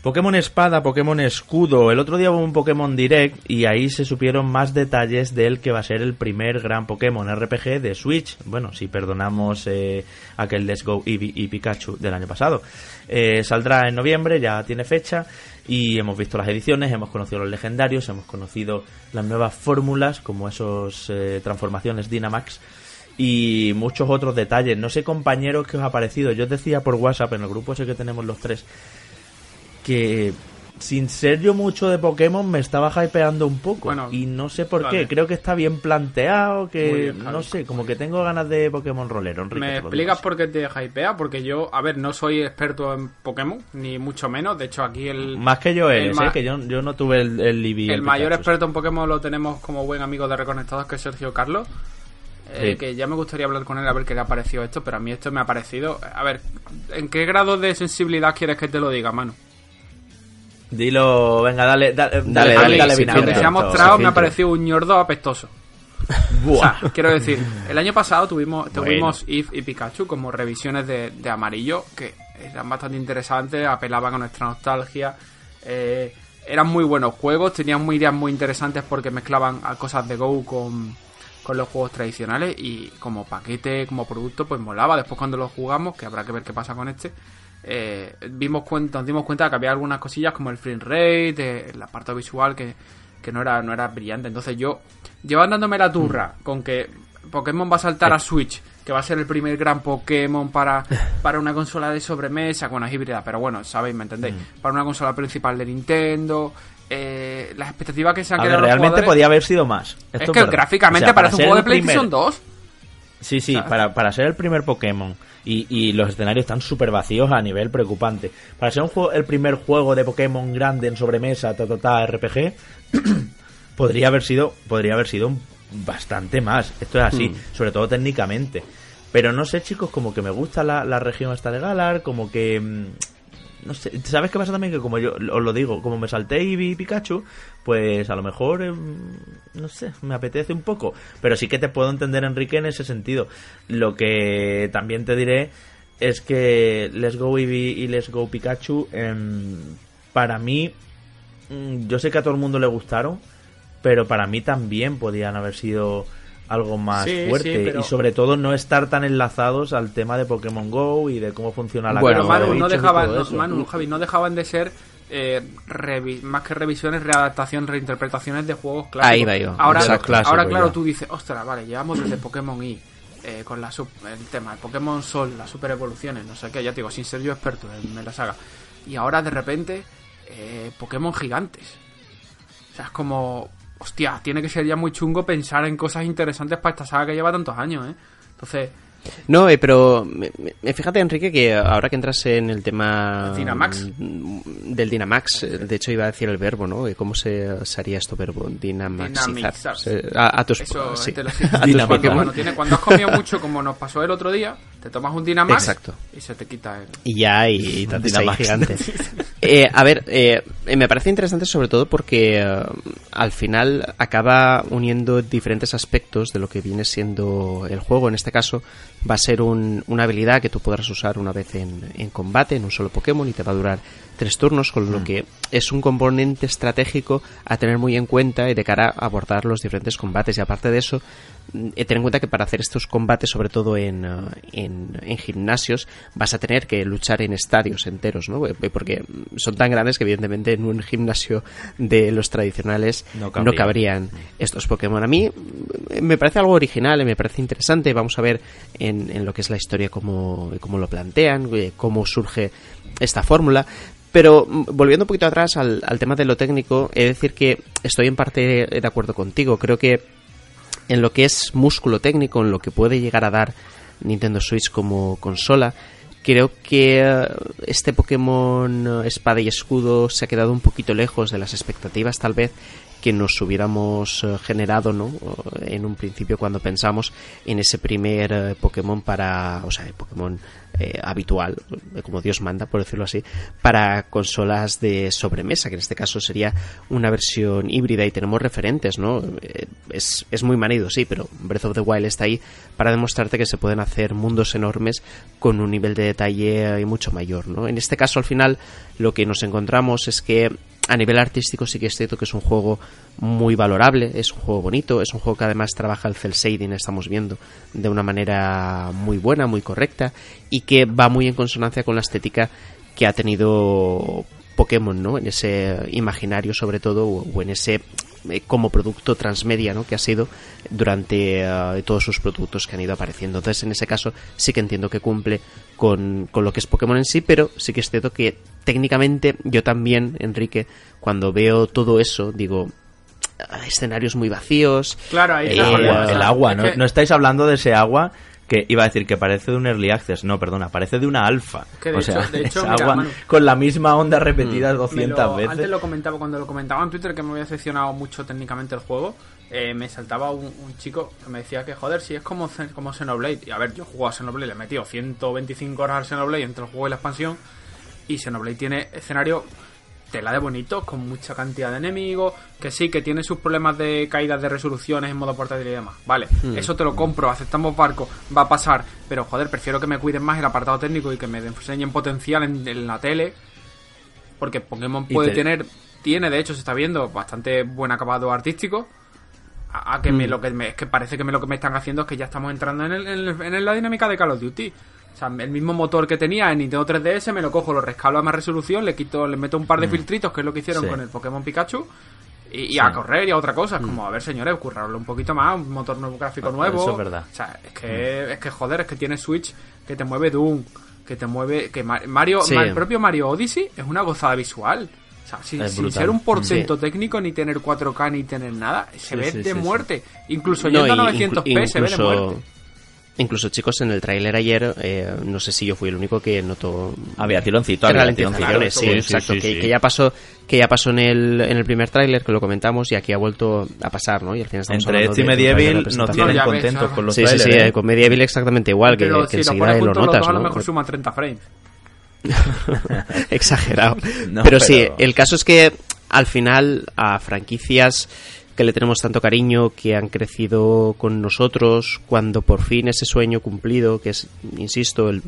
Pokémon Espada, Pokémon Escudo. El otro día hubo un Pokémon Direct y ahí se supieron más detalles del que va a ser el primer gran Pokémon RPG de Switch. Bueno, si perdonamos eh, aquel Let's Go Eevee y Pikachu del año pasado. Eh, saldrá en noviembre, ya tiene fecha y hemos visto las ediciones, hemos conocido los legendarios, hemos conocido las nuevas fórmulas como esos eh, transformaciones Dynamax y muchos otros detalles. No sé compañeros qué os ha parecido. Yo os decía por WhatsApp en el grupo ese que tenemos los tres que sin ser yo mucho de Pokémon me estaba hypeando un poco y no sé por qué, creo que está bien planteado, que no sé, como que tengo ganas de Pokémon rolero. ¿Me explicas por qué te hypea? Porque yo, a ver, no soy experto en Pokémon, ni mucho menos, de hecho aquí el... Más que yo eres, ¿eh? que yo, no tuve el, el El, mayor experto en Pokémon lo tenemos como buen amigo de Reconectados, que es Sergio Carlos. Eh, que ya me gustaría hablar con él a ver qué le ha parecido esto, pero a mí esto me ha parecido... A ver, ¿en qué grado de sensibilidad quieres que te lo diga, mano? Dilo, venga, dale, dale, dale, dale, dale, Lo que se ha mostrado me ha parecido un ñordo apestoso. *laughs* o sea, quiero decir, el año pasado tuvimos, tuvimos If y Pikachu como revisiones de, de, amarillo que eran bastante interesantes, apelaban a nuestra nostalgia. Eh, eran muy buenos juegos, tenían muy ideas muy interesantes porque mezclaban cosas de Go con, con los juegos tradicionales y como paquete, como producto, pues molaba. Después cuando lo jugamos, que habrá que ver qué pasa con este, eh, vimos cuenta, nos dimos cuenta que había algunas cosillas como el frame rate, el apartado visual que, no era no era brillante. Entonces yo llevan dándome la turra mm. con que Pokémon va a saltar a Switch, que va a ser el primer gran Pokémon para, *laughs* para una consola de sobremesa, bueno, es híbrida, pero bueno, sabéis, ¿me entendéis? Mm. Para una consola principal de Nintendo. Eh, las expectativas que se han quedado. realmente podía haber sido más. es que gráficamente parece un juego de PlayStation 2. Sí, sí, para, para ser el primer Pokémon y, los escenarios están súper vacíos a nivel preocupante. Para ser un juego, el primer juego de Pokémon grande en sobremesa, ta, ta, RPG, *clears throat* podría haber sido podría haber sido bastante más. Esto es así, mm. sobre todo técnicamente. Pero no sé, chicos, como que me gusta la, la región esta de Galar, como que mm, no sé, ¿sabes qué pasa también? Que como yo os lo digo, como me salté y vi Pikachu, pues a lo mejor, em, no sé, me apetece un poco. Pero sí que te puedo entender, Enrique, en ese sentido. Lo que también te diré es que Let's Go Eevee y Let's Go Pikachu, em, para mí, mm, yo sé que a todo el mundo le gustaron, pero para mí también podían haber sido algo más fuerte y sobre todo no estar tan enlazados al tema de Pokémon Go y de cómo funciona la bueno, Manu, no dejaban, Manu, Javi, no dejaban de ser eh, más que revisiones, readaptaciones, reinterpretaciones de juegos clásicos. Ahí va yo. Ahora, ahora claro, tú dices, ostras, vale, llevamos desde Pokémon Y eh, con la el tema de Pokémon Sol, las super evoluciones, no sé qué, ya te digo, sin ser yo experto en, la saga. Y ahora de repente, eh, Pokémon gigantes. O sea, es como, hostia, tiene que ser ya muy chungo pensar en cosas interesantes para esta saga que lleva tantos años, ¿eh? Entonces, no, eh, pero fíjate, Enrique, que ahora que entras en el tema Dynamax. del Dynamax, eh, de hecho iba a decir el verbo, ¿no? ¿Cómo se, haría esto verbo? Dynamaxizar. A, a, tus sí. te lo *laughs* cuando, tiene, cuando has comido mucho, como nos pasó el otro día, te tomas un Dynamax Exacto. y se te quita el... Y ya, y, y te gigante. *laughs* eh, a ver, eh, me parece interesante sobre todo porque al final acaba uniendo diferentes aspectos de lo que viene siendo el juego, en este caso va a ser una habilidad que tú podrás usar una vez en, en, combate, en un solo Pokémon, y te va a durar tres turnos, con lo mm. que es un componente estratégico a tener muy en cuenta y de cara a abordar los diferentes combates. Y aparte de eso, mm, eh, ten en cuenta que para hacer estos combates, sobre todo en, uh, en, gimnasios, vas a tener que luchar en estadios enteros, ¿no? Eh, porque son tan grandes que evidentemente en un gimnasio de los tradicionales no, cabrían estos Pokémon. A mí me parece algo original, me parece interesante. Vamos a ver en, en lo que es la historia cómo, cómo lo plantean, eh, cómo surge esta fórmula. Pero mm, volviendo un poquito atrás al, tema de lo técnico, he de decir que estoy en parte de acuerdo contigo. Creo que en lo que es músculo técnico, en lo que puede llegar a dar Nintendo Switch como consola, creo que eh, este Pokémon Espada y Escudo se ha quedado un poquito lejos de las expectativas tal vez que nos hubiéramos eh, generado ¿no? en un principio cuando pensamos en ese primer eh, Pokémon para, o sea, Pokémon eh, habitual, como Dios manda, por decirlo así, para consolas de sobremesa, que en este caso sería una versión híbrida y tenemos referentes, ¿no? es, es muy manido, sí, pero Breath of the Wild está ahí para demostrarte que se pueden hacer mundos enormes con un nivel de detalle mucho mayor, ¿no? En este caso, al final, lo que nos encontramos es que a nivel artístico sí que es cierto que es un juego muy valorable, es un juego bonito, es un juego que además trabaja el cel shading, estamos viendo, de una manera muy buena, muy correcta y que va muy en consonancia con la estética que ha tenido Pokémon, ¿no? En ese imaginario sobre todo o en ese como producto transmedia ¿no? que ha sido durante eh, todos sus productos que han ido apareciendo. Entonces, en ese caso, sí que entiendo que cumple con, con, lo que es Pokémon en sí, pero sí que es cierto que técnicamente yo también, Enrique, cuando veo todo eso, digo, ah, escenarios muy vacíos. Claro, ahí eh, el agua, ¿no? ¿no? estáis hablando de ese agua que iba a decir que parece de un early access, no, perdona, parece de una alfa. o sea, *laughs* agua con la misma onda repetida 200 veces. Antes lo comentaba, cuando lo comentaba en Twitter que me había decepcionado mucho técnicamente el juego, eh, me saltaba un, chico que me decía que joder, si es como, como Xenoblade. Y a ver, yo he a Xenoblade, le he metido 125 horas al Xenoblade entre el juego y la expansión. Y Xenoblade tiene escenario tela de bonito, con mucha cantidad de enemigos, que sí, que tiene sus problemas de caídas de resoluciones en modo portátil y demás. Vale, hmm. eso te lo compro, aceptamos barco, va a pasar, pero joder, prefiero que me cuiden más el apartado técnico y que me enseñen potencial en, la tele, porque Pokémon puede tener, tiene de hecho, se está viendo, bastante buen acabado artístico. A, que me hmm. lo que me, es que parece que me lo que me están haciendo es que ya estamos entrando en, el, en la dinámica de Call of Duty. O sea, el mismo motor que tenía en Nintendo 3DS me lo cojo, lo rescalo a más resolución, le quito, le meto un par de mm. filtritos, que es lo que hicieron con el Pokémon Pikachu, y, a correr y a otra cosa. Es mm. como, a ver, señores, currarlo un poquito más, un motor nuevo, gráfico nuevo. Eso es verdad. O sea, es que, mm. es que joder, es que tiene Switch que te mueve Doom, que te mueve. que Mario, el propio Mario Odyssey es una gozada visual. O sea, sin, ser un porcento técnico, ni tener 4K, ni tener nada, se ve de muerte. Incluso yendo a 900p se ve de muerte. Incluso, chicos, en el tráiler ayer, eh, no sé si yo fui el único que notó... Había tironcito, había tironcitos. sí, exacto, que, ya pasó que ya pasó en el, en el primer tráiler, que lo comentamos, y aquí ha vuelto a pasar, ¿no? Y al final estamos Entre este y Medieval nos tienen contentos con los sí, trailers. Sí, sí, ¿eh? con Medieval exactamente igual, que, que enseguida lo, notas, ¿no? A lo mejor suma 30 frames. *laughs* Exagerado. *laughs* pero, sí, el caso es que al final a franquicias que le tenemos tanto cariño, que han crecido con nosotros, cuando por fin ese sueño cumplido, que es, insisto, el,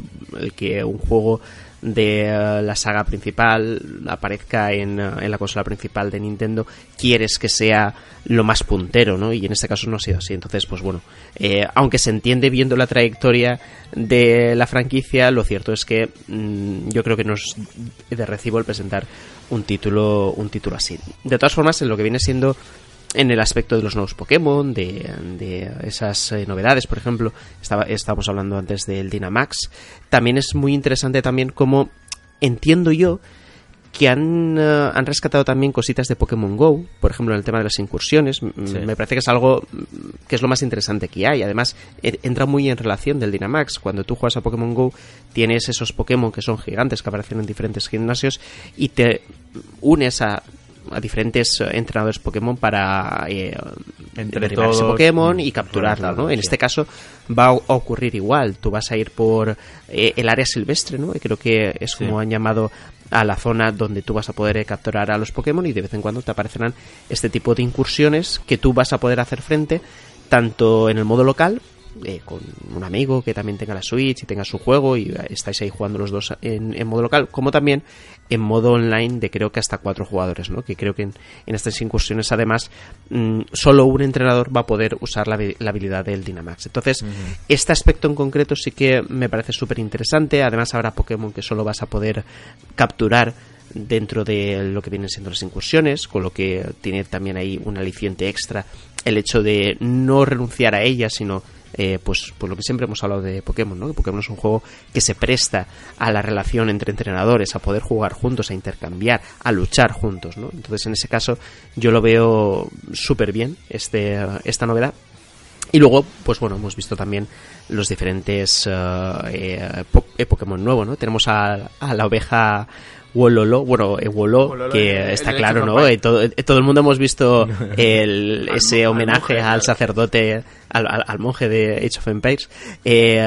que un juego de eh, la saga principal aparezca en, eh, en, la consola principal de Nintendo, quieres que sea lo más puntero, ¿no? Y en este caso no ha sido así. Entonces, pues bueno, eh, aunque se entiende viendo la trayectoria de la franquicia, lo cierto es que mmm, yo creo que nos de recibo el presentar un título, un título así. De todas formas, en lo que viene siendo en el aspecto de los nuevos Pokémon, de, de esas eh, novedades, por ejemplo, estaba, estábamos hablando antes del Dynamax, también es muy interesante también como entiendo yo que han, uh, han rescatado también cositas de Pokémon Go, por ejemplo, en el tema de las incursiones. Sí. Me parece que es algo que es lo más interesante que hay. Además, entra muy en relación del Dynamax. Cuando tú juegas a Pokémon Go, tienes esos Pokémon que son gigantes, que aparecen en diferentes gimnasios, y te unes a a diferentes entrenadores Pokémon para eh, Entre todos, Pokémon y capturarlo, ¿no? En sí. este caso va a ocurrir igual. Tú vas a ir por eh, el área silvestre, ¿no? Y creo que es como Sí. han llamado a la zona donde tú vas a poder eh, capturar a los Pokémon y de vez en cuando te aparecerán este tipo de incursiones que tú vas a poder hacer frente tanto en el modo local eh, con un amigo que también tenga la Switch y tenga su juego y eh, estáis ahí jugando los dos en, en modo local, como también en modo online de creo que hasta cuatro jugadores, ¿no? Que creo que en, en estas incursiones además mm, solo un entrenador va a poder usar la, la habilidad del Dynamax. Entonces, este aspecto en concreto sí que me parece súper interesante. Además, habrá Pokémon que solo vas a poder capturar dentro de lo que vienen siendo las incursiones, con lo que tiene también ahí un aliciente extra el hecho de no renunciar a ellas, sino eh, pues, pues lo que siempre hemos hablado de Pokémon, ¿no? Que Pokémon es un juego que se presta a la relación entre entrenadores, a poder jugar juntos, a intercambiar, a luchar juntos, ¿no? Entonces, en ese caso, yo lo veo súper bien, este, esta novedad. Y luego, pues bueno, hemos visto también los diferentes eh, eh, po- eh, Pokémon nuevos, ¿no? Tenemos a, a la oveja Wololo, bueno, eh, Wololo, que el- está el claro, ¿no? Eh, todo, todo el mundo hemos visto *laughs* el, ese homenaje al sacerdote, al, al- al monje de Age of Empires. Eh,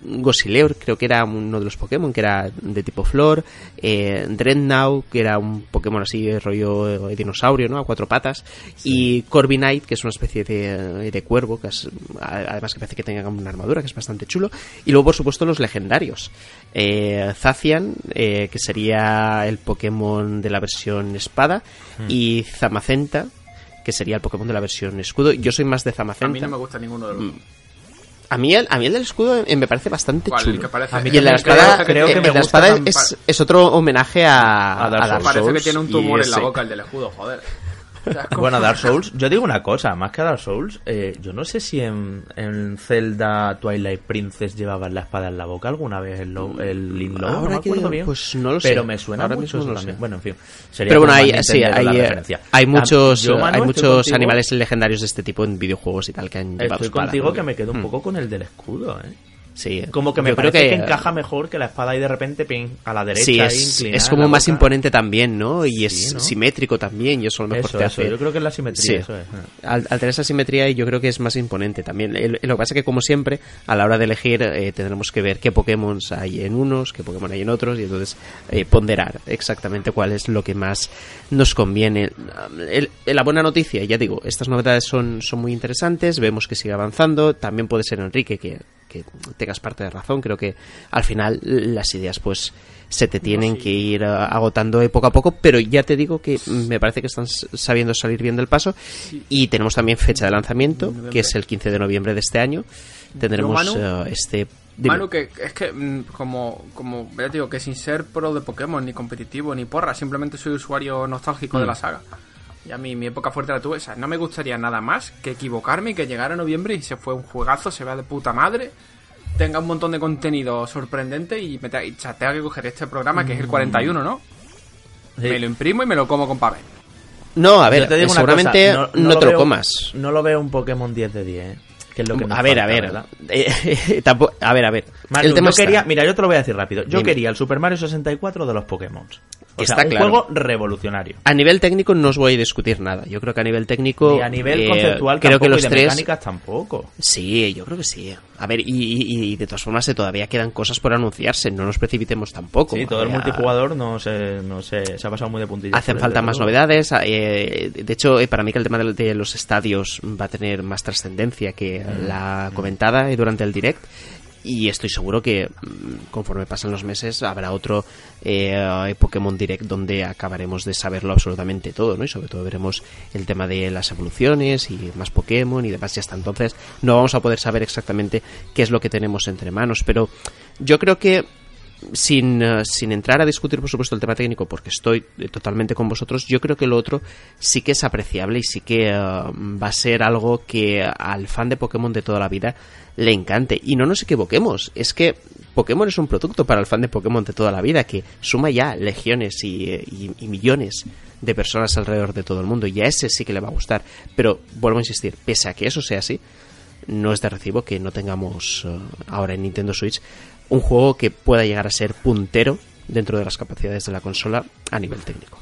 Gosileur, creo que era uno de los Pokémon, que era de tipo flor. Eh, Dreadnought, que era un Pokémon así, rollo eh, dinosaurio, ¿no? A cuatro patas. Y Corviknight, que es una especie de, de cuervo, que es, además que parece que tenga una armadura, que es bastante chulo. Y luego, por supuesto, los legendarios. Eh, Zacian, eh, que sería el Pokémon de la versión espada. Y Zamacenta, que sería el Pokémon de la versión escudo. Yo soy más de A mí Zamacenta. no me gusta ninguno de los dos. A mí el, a mí el del escudo eh, me parece bastante ¿Cuál? El chulo. que parece- A mí y el de la espada, creo- creo que me el de la gusta espada es, es otro homenaje a, A Dark Souls. Parece que tiene un tumor en la boca el del escudo, joder. Bueno, Dark Souls, yo digo una cosa, más que a Dark Souls, eh, yo no sé si en, en Zelda Twilight Princess llevaban la espada en la boca alguna vez el, lo- el Link Lowe, no Ahora me acuerdo bien. pues no lo sé. Pero me suena Ahora mucho mismo no eso lo también. sé. Bueno, en fin. sería Pero bueno, hay, sí, eh, hay Ah, muchos, yo, Manu, hay muchos animales legendarios de este tipo en videojuegos y tal que han llevado Estoy espada, contigo ¿no? que me quedo un Mm. poco con el del escudo, ¿eh? Sí. Como que me Yo creo parece que, encaja mejor que la espada y de repente ping, a la derecha Sí, es, inclinada es en como más boca. imponente también, ¿no? Y es Sí, ¿no? simétrico también, y eso a lo mejor Eso, te eso, hace... yo creo que es la simetría, Sí. eso es. Al, al tener esa simetría yo creo que es más imponente también. Lo que pasa es que como siempre, a la hora de elegir eh, tendremos que ver qué Pokémon hay en unos, qué Pokémon hay en otros y entonces eh, ponderar exactamente cuál es lo que más nos conviene. El- el- la buena noticia, ya digo, estas novedades son, son muy interesantes, vemos que sigue avanzando, también puede ser Enrique que, que tengas parte de razón, creo que al final las ideas pues se te tienen que ir eh, agotando eh, poco a poco, pero ya te digo que mm, me parece que están sabiendo salir bien del paso y tenemos también fecha de lanzamiento, que es el 15 de noviembre de este año. Tendremos Manu, eh, este... dime. Manu, que es que mm, como, como ya te digo, que sin ser pro de Pokémon, ni competitivo, ni porra, simplemente soy usuario nostálgico Mm. de la saga. Y a mí mi época fuerte la tuve, o sea, no me gustaría nada más que equivocarme y que llegara noviembre y se fue un juegazo, se vea de puta madre, tenga un montón de contenido sorprendente y me te- y, tenga que coger este programa que es el 41, ¿no? Sí. Me lo imprimo y me lo como con papel. No, a ver, te digo una seguramente cosa, no, te lo veo- comas. No lo veo un Pokémon 10 de 10, ¿eh? Que es lo que nos a ver, falta, a ver, eh, tampoco- a ver, a ver. El tema yo quería, mira, yo te lo voy a decir rápido. Yo Dime. quería el Super Mario 64 de los Pokémon. O Está sea, un claro. juego revolucionario. A nivel técnico no os voy a discutir nada. Yo creo que a nivel técnico. Y a nivel eh, conceptual creo tampoco que los y de tres. mecánicas tampoco. Sí, yo creo que sí. A ver, y, y- y de todas formas, todavía quedan cosas por anunciarse. No nos precipitemos tampoco. Sí, todo el multijugador no se, no se, se ha pasado muy de puntillas. Hacen falta más novedades. eh, de hecho, eh, para mí que el tema de, de los estadios va a tener más trascendencia que Mm. la comentada eh, durante el direct. Y estoy seguro que mm, conforme pasan los meses habrá otro eh, Pokémon Direct donde acabaremos de saberlo absolutamente todo, ¿no? Y sobre todo veremos el tema de las evoluciones y más Pokémon y demás. Y hasta entonces no vamos a poder saber exactamente qué es lo que tenemos entre manos. Pero yo creo que sin, eh, sin entrar a discutir, por supuesto, el tema técnico, porque estoy eh, totalmente con vosotros, yo creo que lo otro sí que es apreciable y sí que eh, va a ser algo que al fan de Pokémon de toda la vida le encante. Y no nos equivoquemos, es que Pokémon es un producto para el fan de Pokémon de toda la vida que suma ya legiones y, millones de personas alrededor de todo el mundo y a ese sí que le va a gustar. Pero vuelvo a insistir, pese a que eso sea así, no es de recibo que no tengamos eh, ahora en Nintendo Switch un juego que pueda llegar a ser puntero dentro de las capacidades de la consola a nivel técnico.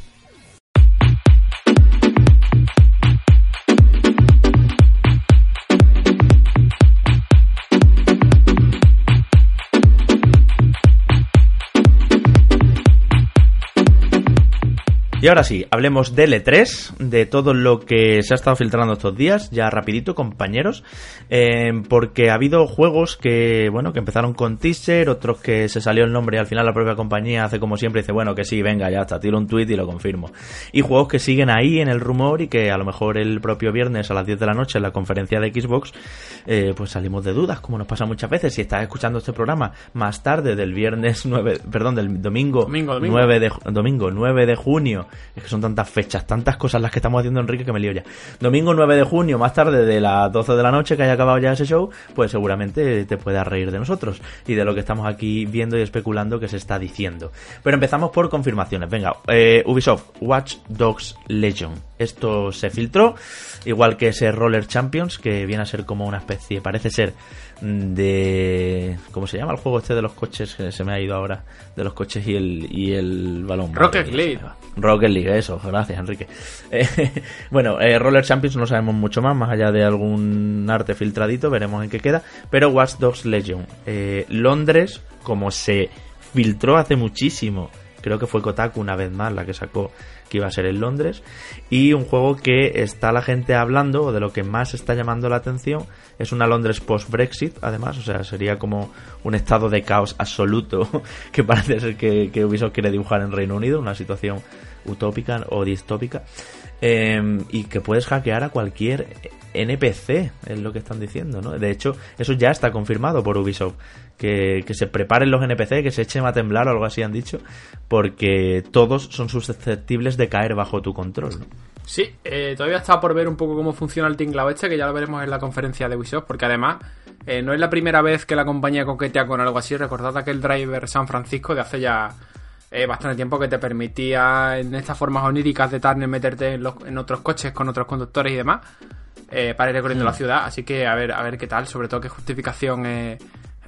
Y ahora sí, hablemos del E3, de todo lo que se ha estado filtrando estos días, ya rapidito, compañeros, eh, porque ha habido juegos que, bueno, que empezaron con teaser, otros que se salió el nombre y al final la propia compañía hace como siempre y dice, bueno, que sí, venga, ya está, tiro un tweet y lo confirmo. Y juegos que siguen ahí en el rumor y que a lo mejor el propio viernes a las 10 de la noche en la conferencia de Xbox, eh, pues salimos de dudas, como nos pasa muchas veces. Si estás escuchando este programa más tarde del viernes 9, perdón, del domingo, Domingo, domingo. 9 de, ju- domingo 9 de junio, es que son tantas fechas, tantas cosas las que estamos haciendo Enrique que me lío ya. Domingo 9 de junio, más tarde de las 12 de la noche que haya acabado ya ese show, pues seguramente te puedas reír de nosotros y de lo que estamos aquí viendo y especulando que se está diciendo. Pero empezamos por confirmaciones. Venga, eh, Ubisoft, Watch Dogs Legion. Esto se filtró, igual que ese Roller Champions, que viene a ser como una especie, parece ser mm, de... ¿Cómo se llama el juego este de los coches? Que se me ha ido ahora. De los coches y el, y el balón. Rocket League. Rocket League, eso, gracias Enrique. Eh, *laughs* bueno, eh, Roller Champions no sabemos mucho más, más allá de algún arte filtradito, veremos en qué queda. Pero Watch Dogs Legion, eh, Londres, como se filtró hace muchísimo, creo que fue Kotaku una vez más la que sacó que iba a ser en Londres, y un juego que está la gente hablando, o de lo que más está llamando la atención, es una Londres post-Brexit, además, o sea, sería como un estado de caos absoluto *laughs* que parece ser que, Ubisoft quiere dibujar en Reino Unido, una situación utópica o distópica, eh, y que puedes hackear a cualquier NPC, es lo que están diciendo, ¿no? De hecho, eso ya está confirmado por Ubisoft, que, que se preparen los NPC, que se echen a temblar o algo así han dicho, porque todos son susceptibles de caer bajo tu control, ¿no? Sí, eh, todavía está por ver un poco cómo funciona el tinglao este, que ya lo veremos en la conferencia de Ubisoft, porque además eh, no es la primera vez que la compañía coquetea con algo así. Recordad aquel driver San Francisco de hace ya eh, bastante tiempo que te permitía en estas formas oníricas de Turner meterte en, los- en otros coches con otros conductores y demás eh, para ir recorriendo la ciudad. Así que a ver, a ver qué tal, sobre todo qué justificación eh,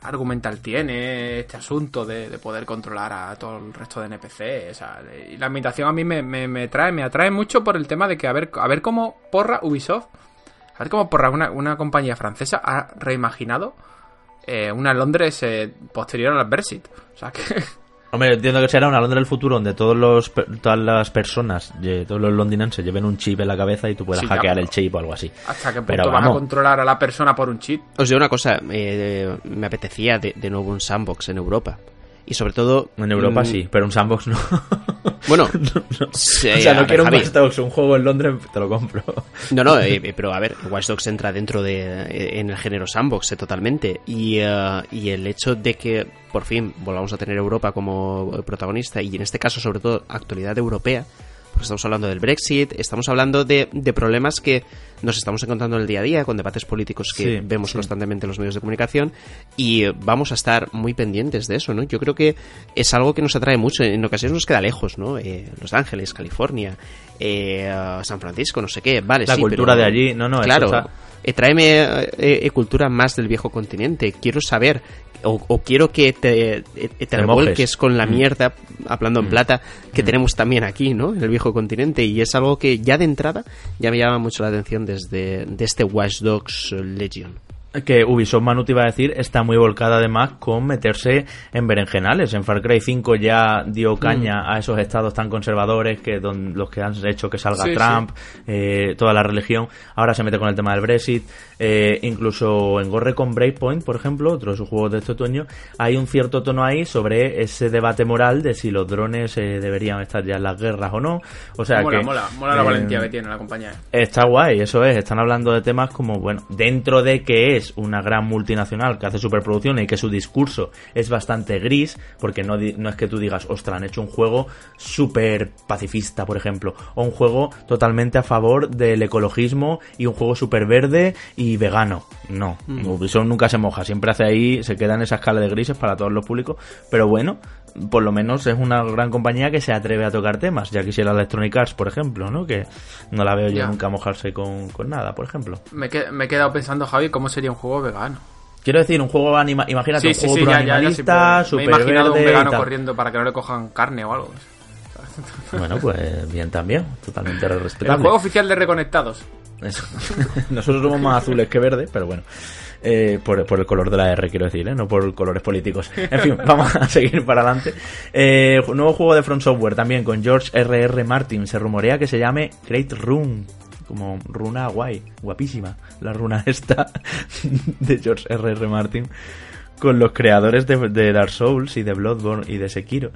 argumental tiene este asunto de, de poder controlar a todo el resto de NPC. O sea, y la invitación a mí me, me, me trae, me atrae mucho por el tema de que a ver, a ver cómo porra Ubisoft, a ver cómo porra una, una compañía francesa ha reimaginado eh, una Londres eh, posterior al Brexit. O sea que *laughs* Hombre, entiendo que será una Londres del futuro donde todos los, per- todas las personas, todos los londinenses lleven un chip en la cabeza y tú puedas Sí, hackear el chip o algo así. hasta qué punto Pero van a controlar a la persona por un chip. Os digo una cosa, eh, me apetecía de, de nuevo un sandbox en Europa. Y sobre todo... En Europa mm, sí, pero un sandbox no. *laughs* Bueno, *laughs* No. sí, o sea, no quiero un. Watch Dogs, un juego en Londres, te lo compro. No, no, *laughs* eh, eh, pero a ver, Watch Dogs entra dentro de eh, en el género sandbox eh, totalmente y, eh, y el hecho de que por fin volvamos a tener Europa como protagonista y en este caso sobre todo actualidad europea, porque estamos hablando del Brexit, estamos hablando de, de problemas que nos estamos encontrando en el día a día con debates políticos que Sí, vemos sí. constantemente en los medios de comunicación y eh, vamos a estar muy pendientes de eso, ¿no? Yo creo que es algo que nos atrae mucho, en ocasiones nos queda lejos, ¿no? Eh, Los Ángeles, California, eh, San Francisco, no sé qué, vale, La sí, cultura pero- de allí, no, no, eso claro. está- eh, tráeme eh, eh, cultura más del viejo continente. Quiero saber o, o quiero que te, eh, te, Te revuelques mojes. con la Mm. mierda, hablando en Mm. plata, que Mm. tenemos también aquí, ¿no? En el viejo continente. Y es algo que ya de entrada ya me llama mucho la atención desde de este Watch Dogs Legion. Que Ubisoft Manu te iba a decir está muy volcada además con meterse en berenjenales. En Far Cry 5 ya dio caña a esos estados tan conservadores que don- los que han hecho que salga Sí, Trump, eh, toda la religión. Ahora se mete con el tema del Brexit. Eh, incluso en Gorre con Breakpoint, por ejemplo, otro de sus juegos de este otoño, hay un cierto tono ahí sobre ese debate moral de si los drones eh, deberían estar ya en las guerras o no. O sea mola, que, mola, mola la eh, valentía que tiene la compañía. Está guay, eso es. Están hablando de temas como, bueno, dentro de que es una gran multinacional que hace superproducciones y que su discurso es bastante gris, porque no, no es que tú digas, ostras, han hecho un juego súper pacifista, por ejemplo, o un juego totalmente a favor del ecologismo y un juego súper verde y vegano. No, Ubisoft nunca se moja, siempre hace ahí, se queda en esa escala de grises para todos los públicos, pero bueno, por lo menos es una gran compañía que se atreve a tocar temas. Ya quisiera Electronic Arts, por ejemplo, ¿no? Que no la veo yo nunca mojarse con, con nada, por ejemplo. Me, que- me he quedado pensando, Javi, cómo sería un juego vegano. Quiero decir, un juego anima imagínate, Sí, un juego sí, ya, ya, ya, sí, animalista, me he imaginado un verde vegano corriendo para que no le cojan carne o algo. *laughs* Bueno, pues bien también, totalmente El respetable. juego oficial de Reconectados. Eso. *laughs* Nosotros somos más azules que verdes, pero bueno. Eh, por, por el color de la R, quiero decir, ¿eh? no por colores políticos. En fin, *laughs* vamos a seguir para adelante. Eh, nuevo juego de Front Software también con George R.R. Martin. Se rumorea que se llame Great Rune. Como runa guay, guapísima. La runa *laughs* esta de George R.R. Martin. Con los creadores de, de Dark Souls y de Bloodborne y de Sekiro.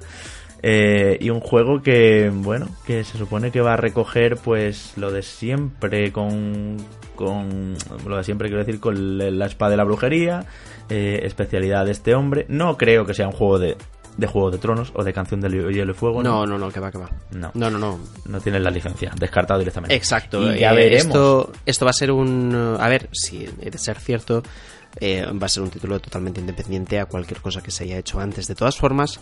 Eh, y un juego que, bueno, que se supone que va a recoger pues lo de siempre con, con lo de siempre quiero decir con la espada de la brujería, eh, especialidad de este hombre. No creo que sea un juego de, de Juego de Tronos o de Canción de Hielo y Fuego. No, no, no, que va, que va. No. No, no, no. No tienen la licencia, descartado directamente. Exacto. Y ya eh, veremos. Esto, esto va a ser un... uh, A ver, si he de ser cierto, eh, va a ser un título totalmente independiente a cualquier cosa que se haya hecho antes. De todas formas,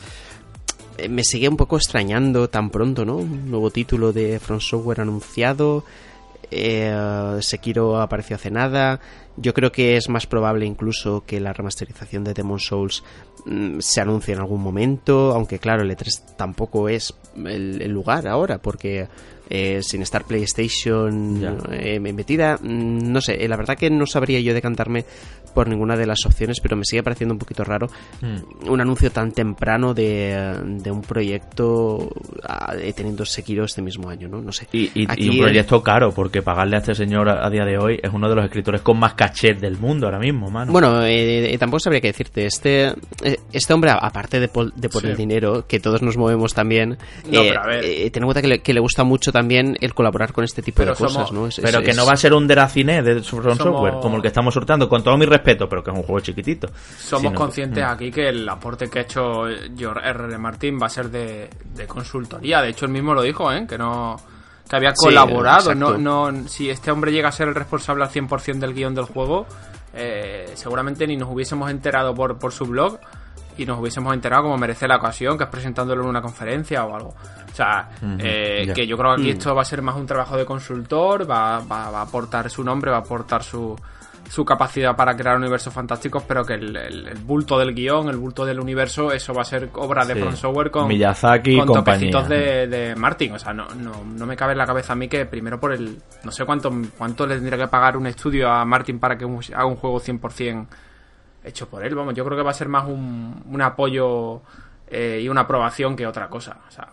eh, me sigue un poco extrañando tan pronto, ¿no? Un nuevo título de From Software anunciado. Eh, Sekiro apareció hace nada. Yo creo que es más probable incluso que la remasterización de Demon Souls mm, se anuncie en algún momento, aunque claro, el E3 tampoco es el, el lugar ahora, porque eh, sin estar PlayStation eh, metida, mm, no sé, eh, la verdad que no sabría yo decantarme por ninguna de las opciones, pero me sigue pareciendo un poquito raro Mm. un anuncio tan temprano de, de un proyecto ah, eh, teniendo Sekiro este mismo año, ¿no? No sé. Y, y- y Aquí, un eh, proyecto caro, porque pagarle a este señor a, a día de hoy es uno de los escritores con más cachet del mundo ahora mismo, mano. Bueno, eh, eh, tampoco sabría qué decirte. Este, eh, este hombre, aparte de por, de por Sí. el dinero, que todos nos movemos también, No, eh, pero a ver. eh, ten en cuenta que le, que le gusta mucho también el colaborar con este tipo Pero de cosas, somos- ¿no? Es- pero es- que es- no va a ser un Deracine de From Somos- Software, como el que estamos sorteando, con todo mi respeto, pero que es un juego chiquitito. Somos Sino- conscientes Mm. aquí que el aporte que ha hecho George R. Martin va a ser de, de consultoría. De hecho, él mismo lo dijo, ¿eh? Que no que había colaborado. No, no, si este hombre llega a ser el responsable al 100% del guion del juego, eh, seguramente ni nos hubiésemos enterado por, por su blog y nos hubiésemos enterado como merece la ocasión, que es presentándolo en una conferencia o algo. O sea, eh, que yo creo que aquí Mm. esto va a ser más un trabajo de consultor, va, va, va a aportar su nombre, va a aportar su, su capacidad para crear universos fantásticos, pero que el, el- el bulto del guion, el bulto del universo, eso va a ser obra de Sí. From Software con, Miyazaki con toquecitos de, de Martin. O sea, no, no, no me cabe en la cabeza a mí que primero por el... No sé cuánto, cuánto le tendría que pagar un estudio a Martin para que haga un juego 100% hecho por él. Vamos, yo creo que va a ser más un, un apoyo eh, y una aprobación que otra cosa. O sea,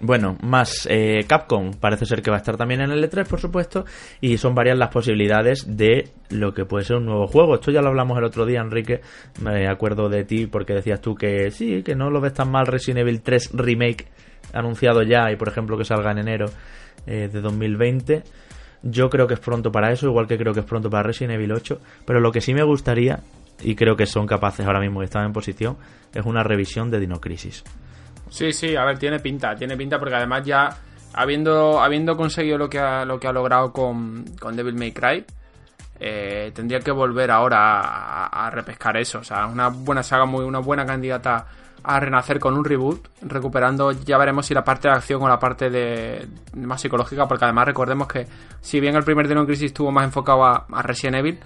Bueno, más eh, Capcom parece ser que va a estar también en el E3, por supuesto, y son varias las posibilidades de lo que puede ser un nuevo juego. Esto ya lo hablamos el otro día, Enrique. Me acuerdo de ti porque decías tú que sí, que no lo ves tan mal Resident Evil 3 Remake anunciado ya y, por ejemplo, que salga en enero eh, de 2020. Yo creo que es pronto para eso, igual que creo que es pronto para Resident Evil 8. Pero lo que sí me gustaría, y creo que son capaces ahora mismo que están en posición, es una revisión de Dino Crisis. Sí, sí, a ver, tiene pinta, tiene pinta porque además ya habiendo, habiendo conseguido lo que ha, lo que ha logrado con, con Devil May Cry, eh, tendría que volver ahora a, repescar eso. O sea, una buena saga, muy, una buena candidata a renacer con un reboot, recuperando, ya veremos si la parte de acción o la parte de más psicológica, porque además recordemos que si bien el primer Dino Crisis estuvo más enfocado a, a, Resident Evil,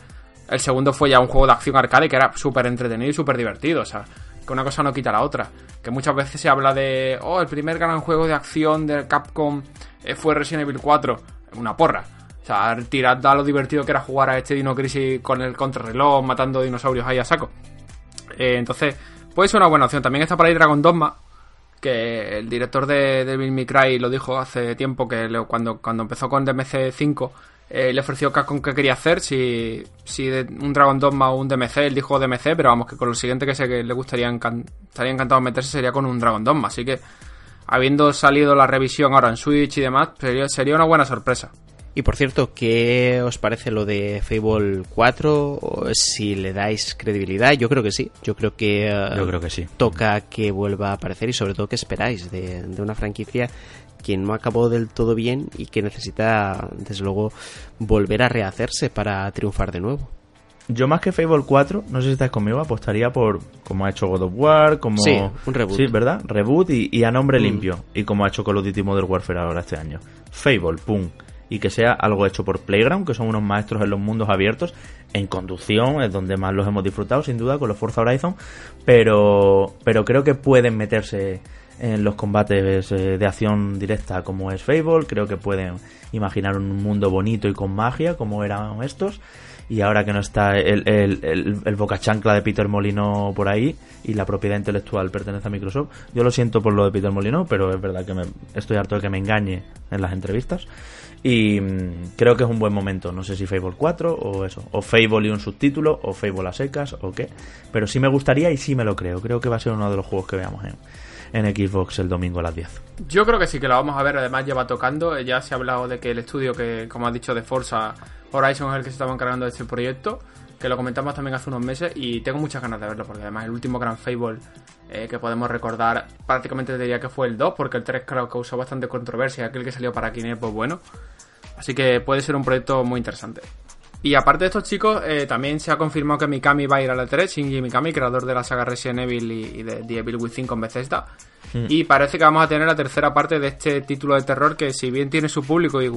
el segundo fue ya un juego de acción arcade que era súper entretenido y súper divertido, o sea, que una cosa no quita la otra. Que muchas veces se habla de, oh, el primer gran juego de acción de Capcom eh, fue Resident Evil 4, una porra. O sea, tirad a lo divertido que era jugar a este Dino Crisis con el contrarreloj, matando dinosaurios ahí a saco. Eh, entonces, puede ser una buena opción. También está por ahí Dragon Dogma, que el director de Devil May Cry lo dijo hace tiempo, que cuando, cuando empezó con DMC 5 eh, le ofreció Capcom que quería hacer, si, si de un Dragon Dogma o un DMC, él dijo DMC, pero vamos, que con lo siguiente que sé que le gustaría estaría encantado meterse sería con un Dragon Dogma, así que habiendo salido la revisión ahora en Switch y demás, sería, sería una buena sorpresa. Y por cierto, ¿qué os parece lo de Fable 4? Si le dais credibilidad, yo creo que sí. Yo creo que, uh, yo creo que sí. toca que vuelva a aparecer y sobre todo qué esperáis de, de, una franquicia que no acabó del todo bien y que necesita, desde luego, volver a rehacerse para triunfar de nuevo. Yo más que Fable 4, no sé si estáis conmigo, apostaría por como ha hecho God of War, como... Sí, un reboot. Sí, ¿verdad? Reboot y, y a nombre mm. limpio. Y como ha hecho Call of Duty Modern Warfare ahora este año. Fable, pum y que sea algo hecho por Playground, que son unos maestros en los mundos abiertos, en conducción, es donde más los hemos disfrutado, sin duda, con los Forza Horizon, pero, pero creo que pueden meterse en los combates eh, de acción directa como es Fable, creo que pueden imaginar un mundo bonito y con magia como eran estos, y ahora que no está el, el, el, el boca chancla de Peter Molino por ahí y la propiedad intelectual pertenece a Microsoft, yo lo siento por lo de Peter Molino, pero es verdad que me, estoy harto de que me engañe en las entrevistas. Y mmm, creo que es un buen momento. No sé si Fable 4 o eso. O Fable y un subtítulo, o Fable a secas, o qué. Pero sí me gustaría y sí me lo creo. Creo que va a ser uno de los juegos que veamos en, en Xbox el domingo a las 10. Yo creo que sí que lo vamos a ver. Además, ya va tocando. Ya se ha hablado de que el estudio que, como has dicho, de Forza Horizon es el que se estaba encargando de este proyecto. Que lo comentamos también hace unos meses. Y tengo muchas ganas de verlo. Porque además, el último gran Fable eh, que podemos recordar, prácticamente diría que fue el 2. Porque el 3 creo que causó bastante controversia. Aquel que salió para Kinect, pues bueno. Así que puede ser un proyecto muy interesante. Y aparte de estos chicos, eh, también se ha confirmado que Mikami va a ir a la 3, Shinji Mikami, creador de la saga Resident Evil y, y de The Evil Within con Bethesda. Mm. Y parece que vamos a tener la tercera parte de este título de terror que si bien tiene su público y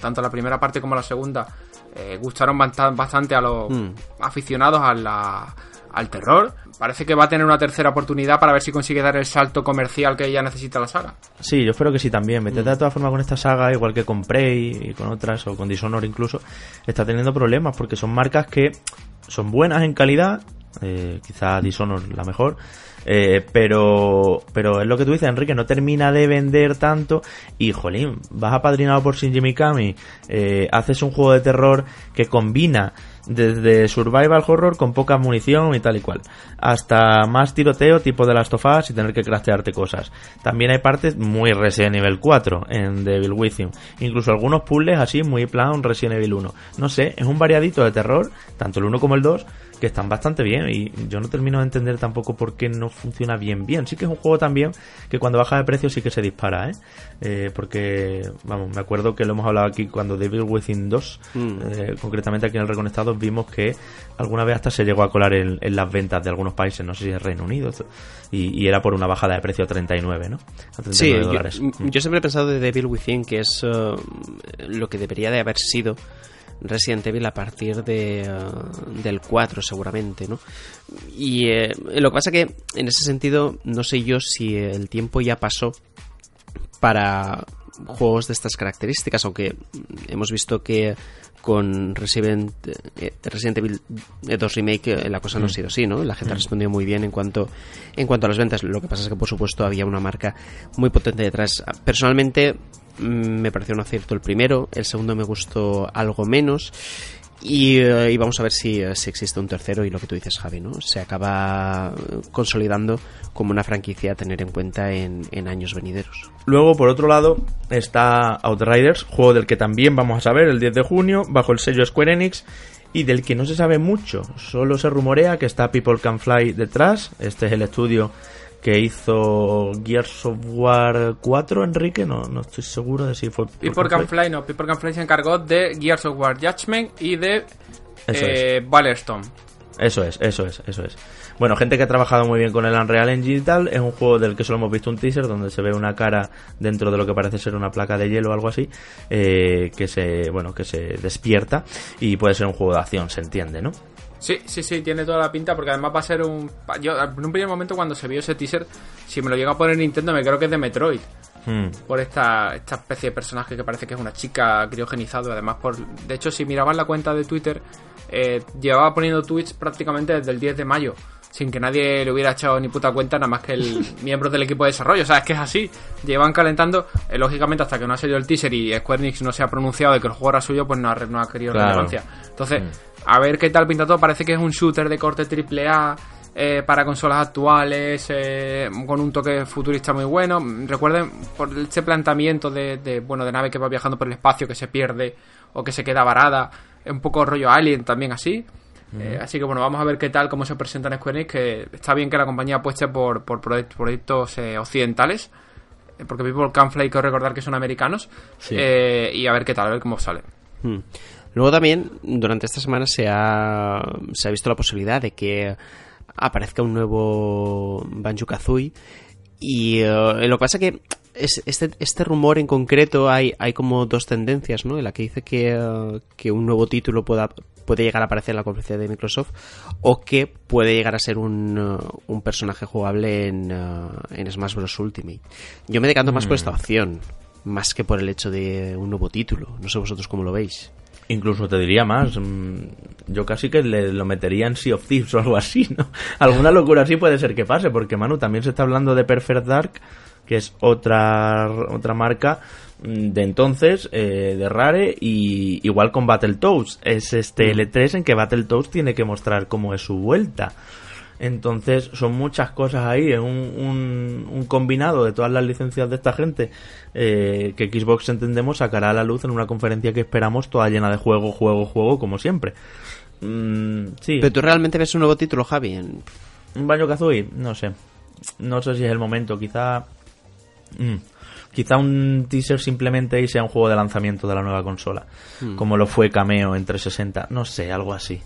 tanto la primera parte como la segunda eh, gustaron bastante a los mm. aficionados a la, al terror, parece que va a tener una tercera oportunidad para ver si consigue dar el salto comercial que ella necesita la saga. Sí, yo espero que sí también. Bethesda de todas formas con esta saga, igual que con Prey y con otras, o con Dishonor incluso, está teniendo problemas porque son marcas que son buenas en calidad, eh, quizá Dishonor la mejor, eh, pero, pero es lo que tú dices, Enrique, no termina de vender tanto. Y, jolín, vas apadrinado por Shinji Mikami, eh, haces un juego de terror que combina desde survival horror con poca munición y tal y cual, hasta más tiroteo tipo de las tofas y tener que craftearte cosas. También hay partes muy Resident Evil 4 en Devil Within, incluso algunos puzzles así muy plan Resident Evil 1. No sé, es un variadito de terror, tanto el 1 como el 2, que están bastante bien y yo no termino de entender tampoco por qué no funciona bien bien. Sí que es un juego también que cuando baja de precio sí que se dispara, ¿eh? eh porque, vamos, me acuerdo que lo hemos hablado aquí cuando Devil Within 2, mm. eh, concretamente aquí en el Reconectado, vimos que alguna vez hasta se llegó a colar en, en las ventas de algunos países, no sé si es Reino Unido, y, y, era por una bajada de precio a 39, ¿no? A 39 sí, dólares. Yo, yo, siempre he pensado de Devil Within que es uh, lo que debería de haber sido Resident Evil a partir de, uh, del 4 seguramente, ¿no? Y eh, lo que pasa que en ese sentido no sé yo si el tiempo ya pasó para juegos de estas características, aunque hemos visto que con Resident, eh, Resident Evil 2 Remake eh, la cosa no ha sido así, ¿no? La gente ha respondido muy bien en cuanto, en cuanto a las ventas. Lo que pasa es que, por supuesto, había una marca muy potente detrás. Personalmente, me pareció un acierto el primero, el segundo me gustó algo menos. Y, uh, y, vamos a ver si, uh, si, existe un tercero y lo que tú dices, Javi, ¿no? Se acaba consolidando como una franquicia a tener en cuenta en, en, años venideros. Luego, por otro lado, está Outriders, juego del que también vamos a saber el 10 de junio, bajo el sello Square Enix, y del que no se sabe mucho. Solo se rumorea que está People Can Fly detrás. Este es el estudio que hizo Gears of War 4, Enrique, no, no estoy seguro de si fue... People Can Fly, no, People Can Fly se encargó de Gears of War Judgment y de Eso eh, Ballerstone. Eso es, eso es, eso es. Bueno, gente que ha trabajado muy bien con el Unreal Engine y tal, es un juego del que solo hemos visto un teaser donde se ve una cara dentro de lo que parece ser una placa de hielo o algo así, eh, que se, bueno, que se despierta y puede ser un juego de acción, se entiende, ¿no? Sí, sí, sí, tiene toda la pinta porque además va a ser un... Yo en un primer momento cuando se vio ese teaser, si me lo llega a poner Nintendo me creo que es de Metroid. Hmm. Por esta, esta especie de personaje que parece que es una chica criogenizado. Además, por de hecho, si miraban la cuenta de Twitter, eh, llevaba poniendo tweets prácticamente desde el 10 de mayo. Sin que nadie le hubiera echado ni puta cuenta, nada más que el *laughs* miembro del equipo de desarrollo. O sea, es que es así. Llevan calentando, eh, lógicamente, hasta que no ha salido el teaser y Square Enix no se ha pronunciado de que el juego era suyo, pues no ha, no ha querido Claro. relevancia. Entonces, Mm. A ver qué tal pinta todo. Parece que es un shooter de corte triple A eh, para consolas actuales, eh, con un toque futurista muy bueno. Recuerden por ese planteamiento de, de, bueno de nave que va viajando por el espacio, que se pierde o que se queda varada. Es un poco rollo Alien también así. Eh, así que bueno, vamos a ver qué tal, cómo se presenta en Square Enix, que está bien que la compañía apueste por, por proyect- proyectos eh, occidentales, eh, porque People Can Fly hay que recordar que son americanos, Sí. y a ver qué tal, a ver cómo sale. Hmm. Luego también, durante esta semana se ha, se ha visto la posibilidad de que aparezca un nuevo Banjo Kazooie. Y eh, lo que pasa que es, este, este rumor en concreto hay, hay como dos tendencias, ¿no? En la que dice que, eh, que un nuevo título pueda, puede llegar a aparecer en la conferencia de Microsoft o que puede llegar a ser un, eh, un personaje jugable en, en Smash Bros. Ultimate. Yo me decanto más por esta opción, más que por el hecho de un nuevo título. No sé vosotros cómo lo veis. Incluso te diría más, mm, yo casi que le, lo metería en Sea of Thieves o algo así, ¿no? *laughs* Alguna locura así puede ser que pase, porque Manu también se está hablando de Perfect Dark, que es otra, otra marca mm, de entonces, eh, de Rare, y igual con Battletoads. Es este L3 en que Battletoads tiene que mostrar cómo es su vuelta. Entonces son muchas cosas ahí, es un, un, un combinado de todas las licencias de esta gente eh, que Xbox entendemos sacará a la luz en una conferencia que esperamos toda llena de juego, juego, juego, como siempre. Mm, sí, Pero tú realmente ves un nuevo título, Javi. En- un Banjo Kazooie, no sé. No sé si es el momento, quizá. mm, quizá un teaser simplemente y sea un juego de lanzamiento de la nueva consola. Como lo fue Cameo en 360. No sé, algo así.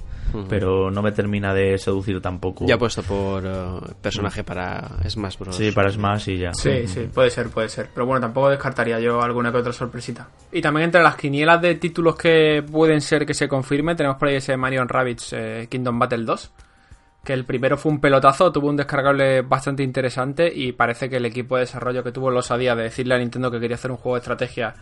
Pero no me termina de seducir tampoco. Ya puesto por eh, personaje para Smash Bros. Sí, para Smash y ya. Sí, sí, puede ser, puede ser. Pero bueno, tampoco descartaría yo alguna que otra sorpresita. Y también entre las quinielas de títulos que pueden ser que se confirmen, tenemos por ahí ese Mario Rabbids eh, Kingdom Battle 2. Que el primero fue un pelotazo, tuvo un descargable bastante interesante y parece que el equipo de desarrollo que tuvo la osadía de decirle a Nintendo que quería hacer un juego de estrategia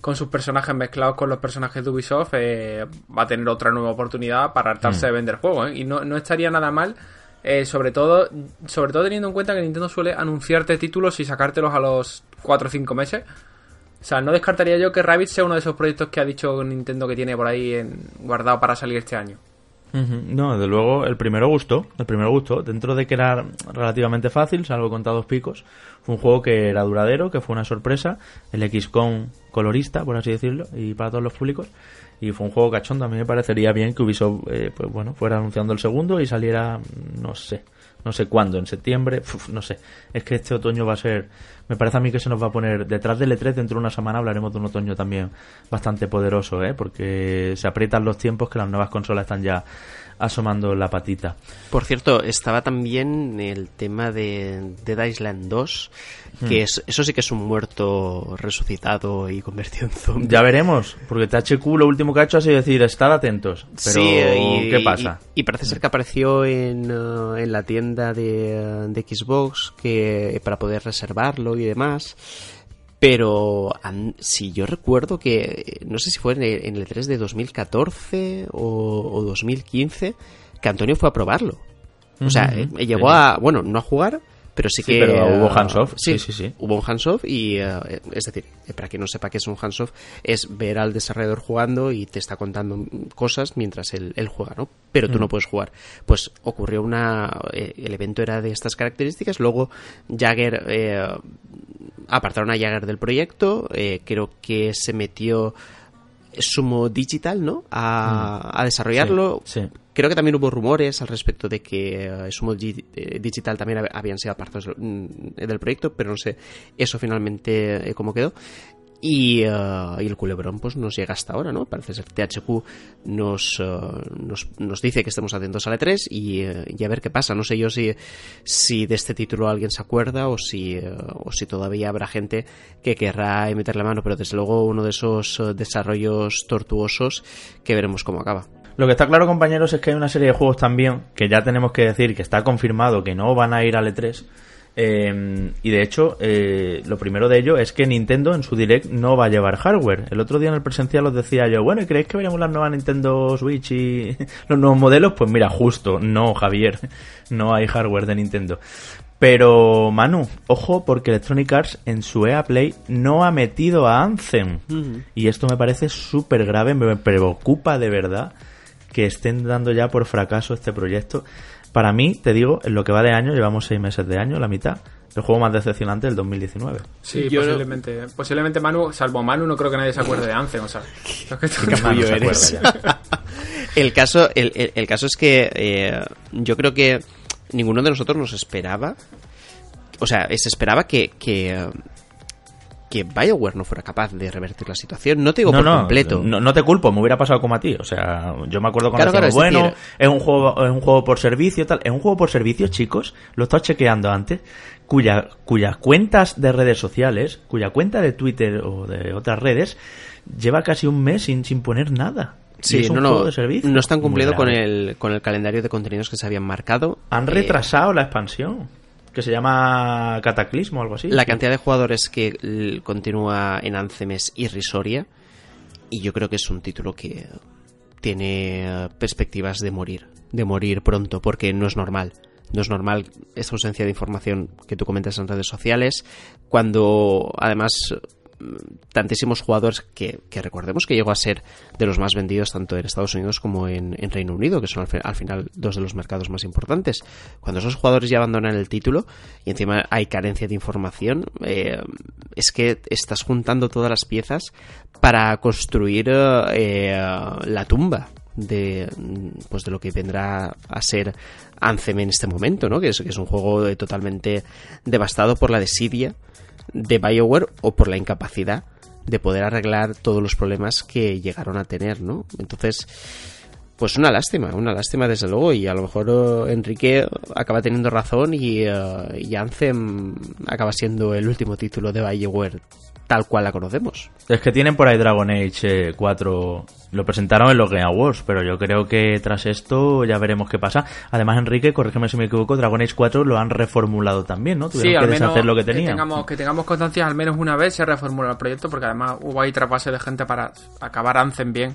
con sus personajes mezclados con los personajes de Ubisoft, eh, va a tener otra nueva oportunidad para hartarse de vender juegos. ¿eh? Y no, no estaría nada mal, eh, sobre, todo, sobre todo teniendo en cuenta que Nintendo suele anunciarte títulos y sacártelos a los 4 o 5 meses. O sea, no descartaría yo que Rabbit sea uno de esos proyectos que ha dicho Nintendo que tiene por ahí en- guardado para salir este año. No, desde luego el primero gustó, el primero gustó, dentro de que era relativamente fácil, salvo contados picos, fue un juego que era duradero, que fue una sorpresa, el XCOM colorista, por así decirlo, y para todos los públicos, y fue un juego cachondo, a mí me parecería bien que Ubisoft, eh, pues bueno, fuera anunciando el segundo y saliera, no sé, no sé cuándo, en septiembre, *laughs* no sé, es que este otoño va a ser, me parece a mí que se nos va a poner, detrás del E3 dentro de una semana hablaremos de un otoño también bastante poderoso, ¿eh? porque se aprietan los tiempos que las nuevas consolas están ya asomando la patita. Por cierto, estaba también el tema de Dead Island 2, Hmm. que es, eso sí que es un muerto resucitado y convertido en zombie. Ya veremos, porque THQ lo último que ha hecho ha sido decir, estad atentos. Pero, Sí, y, ¿qué pasa? Y, y parece ser que apareció en, eh, en la tienda de, de Xbox que para poder reservarlo y demás. Pero si yo recuerdo que, no sé si fue en el, en el 3 de 2014 o, o 2015, que Antonio fue a probarlo. O sea, eh, llegó a, bueno, no a jugar, pero sí, Sí, que... pero hubo eh, hands-off, Sí, sí, sí, sí. Hubo un hands-off y, eh, es decir, eh, para quien no sepa qué es un hands-off, es ver al desarrollador jugando y te está contando mm, cosas mientras él, él juega, ¿no? Pero tú no puedes jugar. Pues ocurrió una... eh, el evento era de estas características, luego Jagger... eh, apartaron a Jagger del proyecto, eh, creo que se metió Sumo Digital, ¿no? A, a desarrollarlo. Sí, sí. Creo que también hubo rumores al respecto de que eh, Sumo eh, Digital también hab- habían sido apartados del, mm, del proyecto, pero no sé eso finalmente eh, cómo quedó. Y, eh, y el culebrón pues nos llega hasta ahora, ¿no? Parece ser THQ nos, eh, nos, nos dice que estemos atentos a la 3 y, y a ver qué pasa. No sé yo si, si de este título alguien se acuerda o si, o si todavía habrá gente que querrá meter la mano, pero desde luego uno de esos desarrollos tortuosos que veremos cómo acaba. Lo que está claro, compañeros, es que hay una serie de juegos también que ya tenemos que decir que está confirmado que no van a ir al E3. Eh, y de hecho, eh, lo primero de ello es que Nintendo en su Direct no va a llevar hardware. El otro día en el presencial os decía yo, bueno, ¿y creéis que veremos las nuevas Nintendo Switch y *laughs* los nuevos modelos? Pues mira, justo, no, Javier, *laughs* no hay hardware de Nintendo. Pero, Manu, ojo, porque Electronic Arts en su EA Play no ha metido a Anthem. Y esto me parece súper grave, me preocupa de verdad que estén dando ya por fracaso este proyecto. Para mí, te digo, en lo que va de año, llevamos seis meses de año, la mitad, el juego más decepcionante del 2019. Sí, Yo- posiblemente. Posiblemente Manu, salvo Manu, no creo que nadie se acuerde de Anthem. O sea, *laughs* es que eres. *laughs* El caso, el, el- el caso es que eh, yo creo que ninguno de nosotros nos esperaba. O sea, se esperaba que, que, que BioWare no fuera capaz de revertir la situación. No te digo No, por no, completo. no, no te culpo, me hubiera pasado como a ti. O sea, yo me acuerdo cuando Claro, claro, decíamos, es bueno, decir- es un juego, es un juego por servicio, tal. Es un juego por servicio, chicos. Lo he estado chequeando antes. Cuya, cuyas cuentas de redes sociales, cuya cuenta de Twitter o de otras redes, lleva casi un mes sin, sin poner nada. Sí, es un no, juego de servicio. no están cumpliendo con el, con el calendario de contenidos que se habían marcado. Han Eh, retrasado la expansión, que se llama Cataclismo o algo así. La cantidad de jugadores que continúa en Anthem es irrisoria y yo creo que es un título que tiene eh, perspectivas de morir, de morir pronto, porque no es normal. No es normal esta ausencia de información que tú comentas en redes sociales, cuando además tantísimos jugadores que, recordemos que llegó a ser de los más vendidos tanto en Estados Unidos como en, Reino Unido, que son al, fi- al final dos de los mercados más importantes. Cuando esos jugadores ya abandonan el título y encima hay carencia de información, eh, es que estás juntando todas las piezas para construir eh, la tumba de pues de lo que vendrá a ser Anthem en este momento, ¿no? Que es, que es un juego totalmente devastado por la desidia de BioWare o por la incapacidad de poder arreglar todos los problemas que llegaron a tener, ¿no? Entonces, pues una lástima, una lástima desde luego y a lo mejor eh, Enrique acaba teniendo razón y, eh, y acaba siendo el último título de BioWare tal cual la conocemos. Es que tienen por ahí Dragon Age eh, 4. Lo presentaron en los Game Awards, pero yo creo que tras esto ya veremos qué pasa. Además, Enrique, corrígeme si me equivoco, Dragon Age 4 lo han reformulado también, ¿no? Tuvieron Sí, que al menos deshacer lo que tenían. tengamos, que tengamos constancia, al menos una vez se reformuló el proyecto, porque además hubo ahí trasvase de gente para acabar Anthem bien.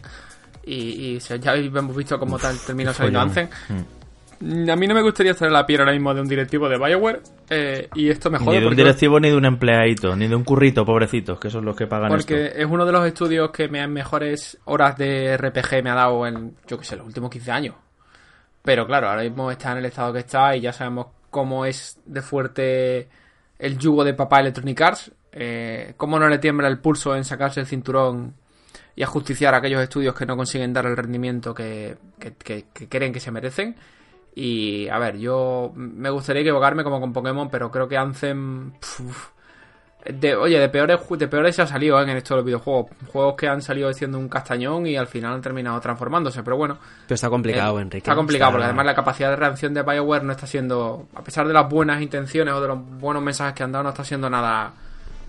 Y, ya hemos visto cómo tal terminó saliendo. Mm. Mm, A mí no me gustaría estar en la piel ahora mismo de un directivo de Bioware. eh, y esto me Ni jode de un directivo ni de un empleadito, ni de un currito, pobrecitos, que son los que pagan porque esto. es uno de los estudios que me han mejores horas de RPG me ha dado en, yo que sé, los últimos 15 años. Pero claro, ahora mismo está en el estado que está y ya sabemos cómo es de fuerte el yugo de papá Electronic Arts. Eh, cómo no le tiembla el pulso en sacarse el cinturón y ajusticiar a aquellos estudios que no consiguen dar el rendimiento que, que- que- que creen que se merecen. Y a ver, yo me gustaría equivocarme como con Pokémon, pero creo que Anthem. pf, de, oye, de peores, de peores se ha salido ¿eh? en esto de los videojuegos. Juegos que han salido siendo un castañón y al final han terminado transformándose. Pero bueno, Pero está complicado, eh, Enrique. Está complicado, Está- porque además la capacidad de reacción de BioWare no está siendo, a pesar de las buenas intenciones o de los buenos mensajes que han dado, no está siendo nada,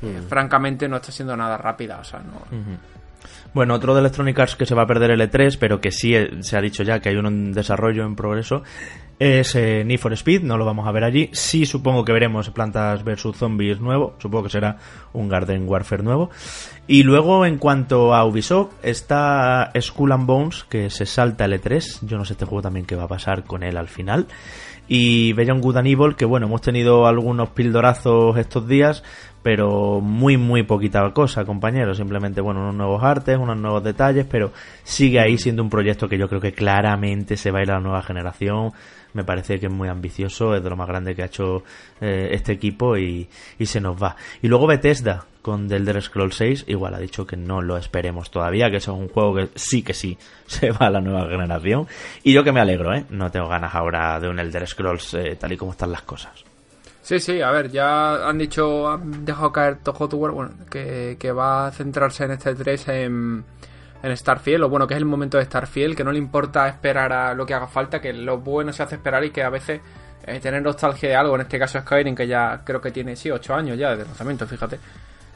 eh, francamente, no está siendo nada rápida. O sea, no. Bueno, otro de Electronic Arts que se va a perder el E3, pero que sí eh, se ha dicho ya que hay uno en desarrollo, en progreso, es eh, Need for Speed, no lo vamos a ver allí. Sí supongo que veremos Plantas vs Zombies nuevo, supongo que será un Garden Warfare nuevo. Y luego, en cuanto a Ubisoft, está Skull and Bones, que se salta el E3. Yo no sé este juego también qué va a pasar con él al final. Y Beyond Good and Evil, que bueno, hemos tenido algunos pildorazos estos días, pero muy, muy poquita cosa, compañeros. Simplemente, bueno, unos nuevos artes, unos nuevos detalles, pero sigue ahí siendo un proyecto que yo creo que claramente se va a ir a la nueva generación. me parece que es muy ambicioso, es de lo más grande que ha hecho eh, este equipo y, y se nos va. Y luego Bethesda con The Elder Scrolls 6, igual ha dicho que no lo esperemos todavía, que es un juego que sí que sí *laughs* se va a la nueva generación. Y yo que me alegro, ¿eh? No tengo ganas ahora de un Elder Scrolls eh, tal y como están las cosas. Sí, sí, a ver, ya han dicho, han dejado caer Toho bueno, que, que va a centrarse en este 3 en, en Starfield, o bueno, que es el momento de Starfield, que no le importa esperar a lo que haga falta, que lo bueno se hace esperar y que a veces eh, tener nostalgia de algo, en este caso Skyrim, que ya creo que tiene, sí, 8 años ya de lanzamiento, fíjate.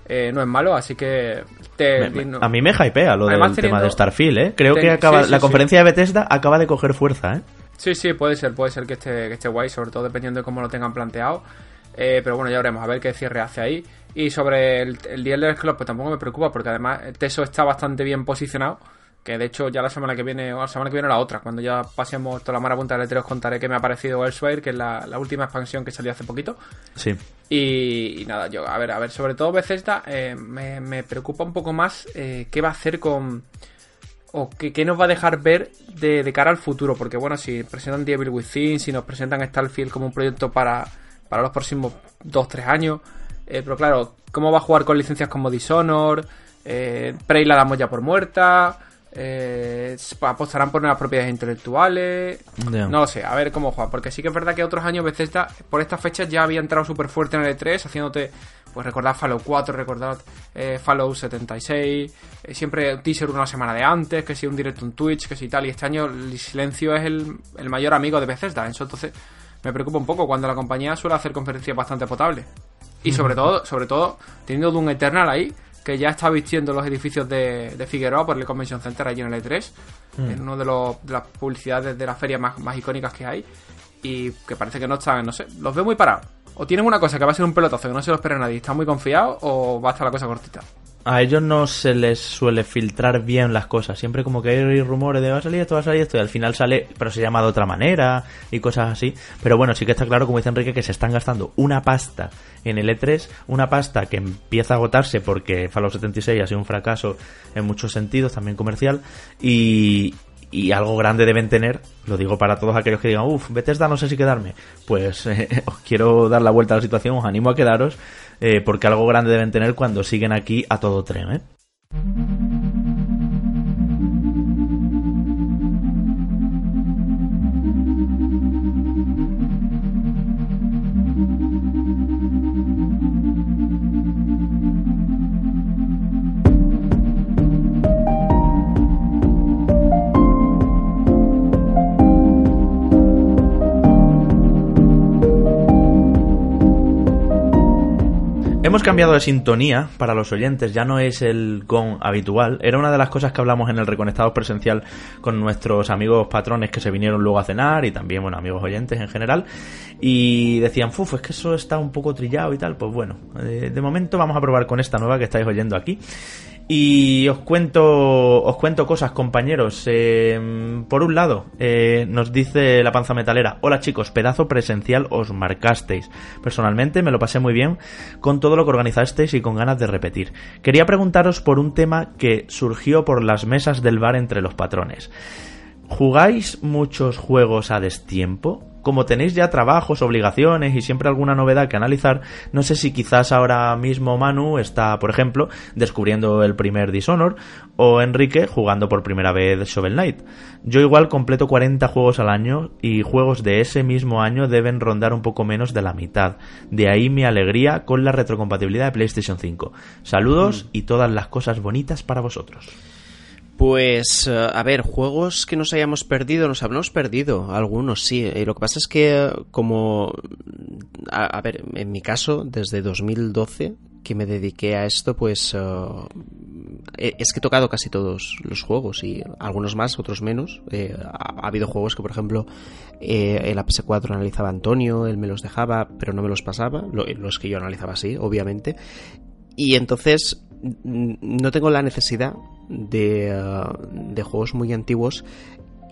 Eh, no es malo, así que te, Me- me- no- a mí me hypea lo Además, del teniendo- tema de Starfield, ¿eh? Creo que acaba, sí, sí, la sí. conferencia de Bethesda acaba de coger fuerza, ¿eh? Sí, sí, puede ser, puede ser que esté, que esté guay, sobre todo dependiendo de cómo lo tengan planteado. Eh, pero bueno, ya veremos, a ver qué cierre hace ahí. Y sobre el, el Scrolls, pues tampoco me preocupa, porque además Teso está bastante bien posicionado. Que de hecho, ya la semana que viene, o la semana que viene la otra, cuando ya pasemos toda la marabunta del E3, os contaré que me ha parecido Elsewhere, que es la, la última expansión que salió hace poquito. Sí. Y, y nada, yo, a ver, a ver, sobre todo Bethesda, eh, me, me preocupa un poco más eh, qué va a hacer con. O qué, qué nos va a dejar ver de, de cara al futuro. Porque bueno, si presentan Devil Within, si nos presentan Starfield como un proyecto para, para los próximos 2-3 años. eh, pero claro, ¿cómo va a jugar con licencias como Dishonor? Eh, Prey la damos ya por muerta. Eh, apostarán por nuevas propiedades intelectuales. No lo sé, a ver cómo juega. Porque sí que es verdad que otros años Bethesda, por estas fechas, ya había entrado súper fuerte en el E3, haciéndote, pues recordar Fallout 4, recordar eh, Fallout 76, eh, siempre un teaser una semana de antes, que si un directo en Twitch, que si tal. Y este año el silencio es el, el mayor amigo de Bethesda. Eso entonces me preocupa un poco cuando la compañía suele hacer conferencias bastante potables. Y sobre todo, sobre todo, teniendo Doom Eternal ahí, que ya está vistiendo los edificios de, de Figueroa por el Convention Center allí en el E3, en uno de, los, de las publicidades de las ferias más, más icónicas que hay, y que parece que no están, no sé, los veo muy parados. O tienen una cosa que va a ser un pelotazo que no se lo espera nadie, están muy confiados, o va a estar la cosa cortita. A ellos no se les suele filtrar bien las cosas. Siempre como que hay rumores de va a salir esto, va a salir esto, y al final sale, pero se llama de otra manera y cosas así. Pero bueno, sí que está claro, como dice Enrique, que se están gastando una pasta en el E3, una pasta que empieza a agotarse porque Fallout 76 ha sido un fracaso en muchos sentidos, también comercial, y, y algo grande deben tener, lo digo para todos aquellos que digan, uff, Bethesda no sé si quedarme, pues eh, *laughs* os quiero dar la vuelta a la situación, os animo a quedaros, eh, porque algo grande deben tener cuando siguen aquí a todo tren, ¿eh? Hemos cambiado de sintonía para los oyentes, ya no es el GON habitual. Era una de las cosas que hablamos en el Reconectados presencial con nuestros amigos patrones que se vinieron luego a cenar y también, bueno, amigos oyentes en general. Y decían, fuf, es que eso está un poco trillado y tal. Pues bueno, eh, de momento vamos a probar con esta nueva que estáis oyendo aquí. Y os cuento, os cuento cosas, compañeros. Eh, por un lado, eh, nos dice la panza metalera: Hola chicos, pedazo presencial os marcasteis. Personalmente me lo pasé muy bien con todo lo que organizasteis y con ganas de repetir. Quería preguntaros por un tema que surgió por las mesas del bar entre los patrones. ¿Jugáis muchos juegos a destiempo? Como tenéis ya trabajos, obligaciones y siempre alguna novedad que analizar, no sé si quizás ahora mismo Manu está, por ejemplo, descubriendo el primer Dishonor o Enrique jugando por primera vez Shovel Knight. Yo igual completo 40 juegos al año y juegos de ese mismo año deben rondar un poco menos de la mitad. De ahí mi alegría con la retrocompatibilidad de PlayStation 5. Saludos y todas las cosas bonitas para vosotros. Pues, eh, a ver, juegos que nos hayamos perdido, nos habremos perdido, algunos sí. Y lo que pasa es que, eh, como, a, ver, en mi caso, desde 2012 que me dediqué a esto, pues eh, es que he tocado casi todos los juegos y algunos más, otros menos. Eh, ha, ha, habido juegos que, por ejemplo, eh, en la PS4 analizaba Antonio, él me los dejaba, pero no me los pasaba, lo, los que yo analizaba sí, obviamente. Y entonces no tengo la necesidad de, uh, de juegos muy antiguos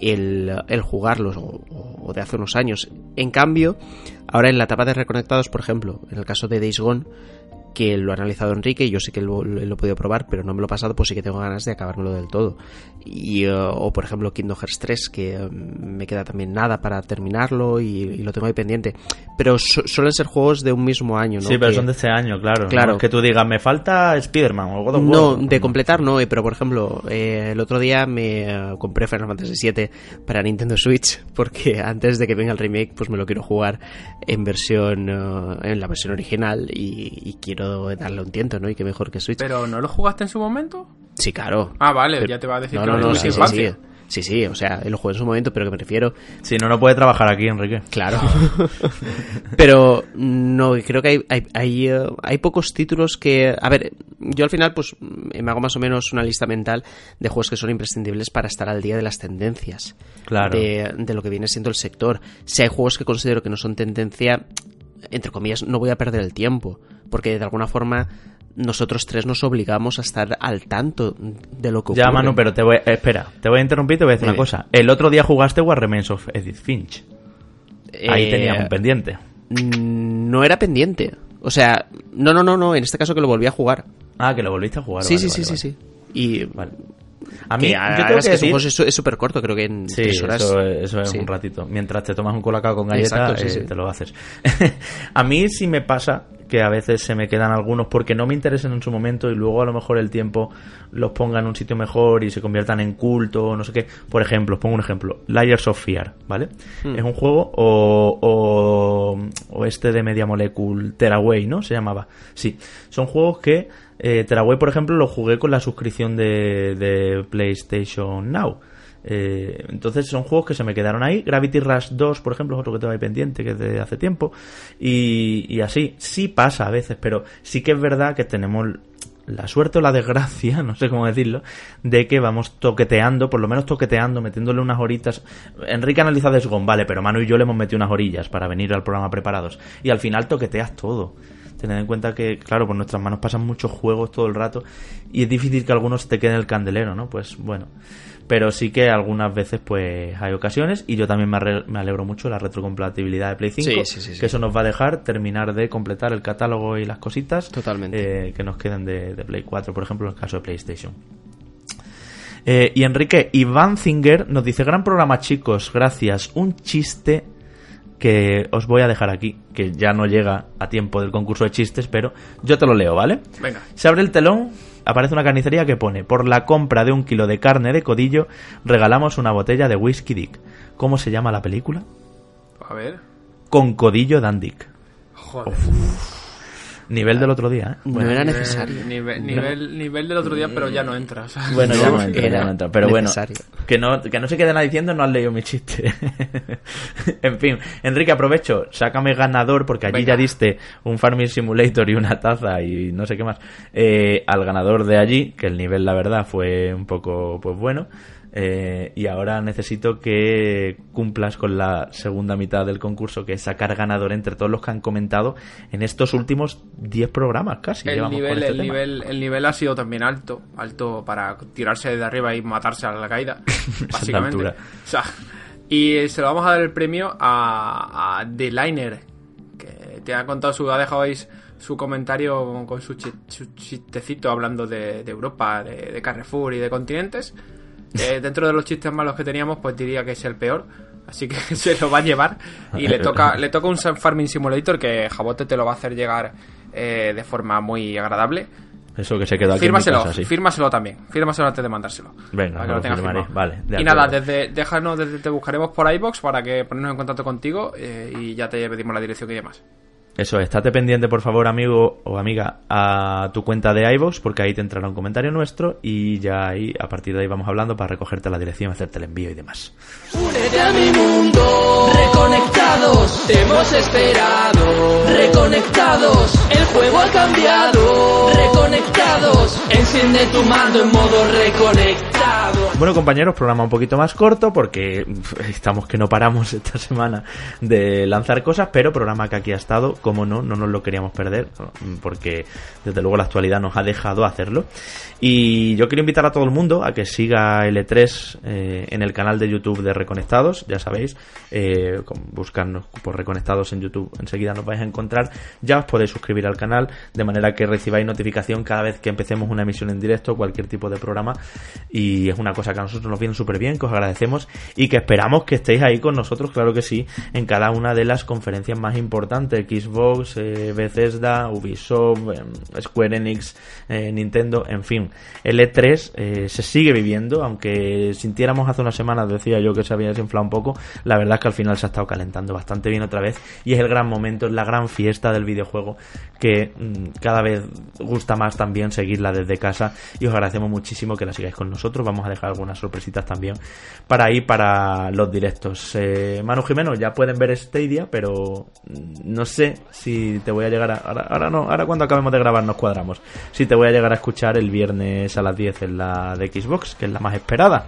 el, el jugarlos o, o, de hace unos años. En cambio, ahora en la etapa de Reconectados, por ejemplo, en el caso de Days Gone, que lo ha analizado Enrique y yo sé que lo, lo, he podido probar, pero no me lo he pasado, pues sí que tengo ganas de acabármelo del todo. Y, uh, o por ejemplo Kingdom Hearts 3, que um, me queda también nada para terminarlo y, y lo tengo ahí pendiente. Pero su suelen ser juegos de un mismo año, ¿no? Sí, pero que, son de este año, claro. Claro. No es que tú digas, me falta Spider-Man o God of No, War. de completar no, eh, pero por ejemplo, eh, el otro día me eh, compré Final Fantasy VII para Nintendo Switch porque antes de que venga el remake, pues me lo quiero jugar en versión, eh, en la versión original y, y quiero darle un tiento, ¿no? Y que mejor que Switch. ¿Pero no lo jugaste en su momento? Sí, claro. Ah, vale, Pero- ya te va a decir no, que no, lo no, tuviste sí, sí, sí. Sí, sí, o sea, lo jugué en su momento, pero que me refiero, Si no, no puede trabajar aquí, Enrique. claro. *laughs* pero no, creo que hay, hay, hay, eh, hay pocos títulos que... A ver, yo al final pues me hago más o menos una lista mental de juegos que son imprescindibles para estar al día de las tendencias. Claro. De, de lo que viene siendo el sector. Si hay juegos que considero que no son tendencia, entre comillas, no voy a perder el tiempo. Porque de alguna forma nosotros tres nos obligamos a estar al tanto de lo que Ya, ocurre. Manu, pero te voy... espera, te voy a interrumpir y te voy a decir una cosa. El otro día jugaste War Remains of Edith Finch. Ahí Eh, tenías un pendiente. mm, No era pendiente. O sea, no, no, no, no, en este caso que lo volví a jugar. Ah, que lo volviste a jugar. sí, vale, sí, vale, sí, vale. sí, sí. Y Vale. A mí, que yo tengo que decir... es súper corto, creo que en Sí, tres horas. eso, eso es Sí. un ratito. Mientras te tomas un colacao con galleta, Exacto, sí, eh, sí. te lo haces. *laughs* a mí sí me pasa que a veces se me quedan algunos porque no me interesan en su momento y luego a lo mejor el tiempo los ponga en un sitio mejor y se conviertan en culto o no sé qué. Por ejemplo, os pongo un ejemplo. Layers of Fear, ¿vale? Hmm. Es un juego o, o, o este de Media Molecule, Teraway, ¿no? Se llamaba. Sí. Son juegos que eh, Teraway, por ejemplo, lo jugué con la suscripción de, de PlayStation Now. Eh, entonces son juegos que se me quedaron ahí. Gravity Rush 2, por ejemplo, es otro que tengo ahí pendiente, que es de hace tiempo. Y, y así, sí pasa a veces, pero sí que es verdad que tenemos la suerte o la desgracia, *laughs* no sé cómo decirlo, de que vamos toqueteando, por lo menos toqueteando, metiéndole unas horitas. Enrique analiza de Sgon, vale, pero Manu y yo le hemos metido unas orillas para venir al programa preparados. Y al final toqueteas todo. Tened en cuenta que, claro, por nuestras manos pasan muchos juegos todo el rato y es difícil que algunos te queden el candelero, ¿no? Pues bueno. Pero sí que algunas veces pues hay ocasiones y yo también me, me alegro mucho de la retrocompatibilidad de Play 5, Sí, sí, sí, sí. que eso nos va a dejar terminar de completar el catálogo y las cositas Totalmente. eh, que nos queden de, de Play 4, por ejemplo, en el caso de PlayStation. Eh, y Enrique Iván Zinger nos dice, gran programa chicos, gracias. Un chiste que os voy a dejar aquí, que ya no llega a tiempo del concurso de chistes, pero yo te lo leo, ¿vale? Venga. Se abre el telón, aparece una carnicería que pone, por la compra de un kilo de carne de codillo, regalamos una botella de whisky dick. ¿Cómo se llama la película? A ver. Con codillo dandick. Joder. Nivel del otro día, ¿eh? No Bueno, era Nivel- necesario. Nivel, nivel, nivel del otro día, pero ya no entra. o sea. Bueno, ya No, no *laughs* entra, ya era no entra. Pero bueno, que no, que no se queden ahí diciendo no has leído mi chiste. *laughs* en fin, Enrique, aprovecho, sácame ganador, porque allí Venga. ya diste un Farming Simulator y una taza y no sé qué más, eh, al ganador de allí, que el nivel, la verdad, fue un poco, pues bueno. Eh, y ahora necesito que cumplas con la segunda mitad del concurso, que es sacar ganador entre todos los que han comentado en estos últimos 10 programas casi. el nivel, este el nivel, el nivel ha sido también alto, alto para tirarse de arriba y matarse a la caída, *laughs* básicamente. O sea, y se lo vamos a dar el premio a, a The Liner, que te ha contado su, ha dejado ahí su comentario con su chistecito hablando de, de Europa, de, de Carrefour y de continentes. Eh, dentro de los chistes malos que teníamos, pues diría que es el peor. Así que *laughs* se lo va a llevar. Y le toca, le toca un Farming Simulator que Jabote te lo va a hacer llegar eh, de forma muy agradable. Eso que se quedó aquí Fírmaselo, en mi casa, sí. fírmaselo también. Fírmaselo antes de mandárselo. Venga, Para que lo tengas. Vale, de y nada, desde, déjanos, desde, te buscaremos por iBox para que ponernos en contacto contigo eh, y ya te pedimos la dirección y demás. Eso, estate pendiente, por favor, amigo o amiga, a tu cuenta de iVoox, porque ahí te entrará un comentario nuestro y ya ahí, a partir de ahí vamos hablando para recogerte la dirección, hacerte el envío y demás. Únete a mi mundo, reconectados, te hemos esperado, reconectados, el juego ha cambiado, reconectados, enciende tu mando en modo reconectado. Bueno, compañeros, programa un poquito más corto porque estamos que no paramos *laughs* esta semana de lanzar cosas, pero programa que aquí ha estado, como no, no nos lo queríamos perder, porque desde luego la actualidad nos ha dejado hacerlo. Y yo quiero invitar a todo el mundo a que siga L3 eh, en el canal de YouTube de Reconectados, ya sabéis, eh, buscarnos por Reconectados en YouTube, enseguida nos vais a encontrar. Ya os podéis suscribir al canal de manera que recibáis notificación cada vez que empecemos una emisión en directo, cualquier tipo de programa. Y es una cosa que a nosotros nos viene súper bien, que os agradecemos y que esperamos que estéis ahí con nosotros, claro que sí, en cada una de las conferencias más importantes: Xbox, eh, Bethesda, Ubisoft, eh, Square Enix, eh, Nintendo, en fin. El E3 eh, se sigue viviendo, aunque sintiéramos hace unas semanas, decía yo que se había desinflado un poco, la verdad es que al final se ha estado calentando bastante bien otra vez y es el gran momento, es la gran fiesta del videojuego que mm, cada vez gusta más también seguirla desde casa y os agradecemos muchísimo que la sigáis con nosotros. Vamos a dejar algunas sorpresitas también para ahí para los directos. Eh, Manu Jimeno, ya pueden ver Stadia, pero no sé si te voy a llegar a. Ahora, ahora no, ahora cuando acabemos de grabar nos cuadramos. Si te voy a llegar a escuchar el viernes a las 10 en la de Xbox, que es la más esperada.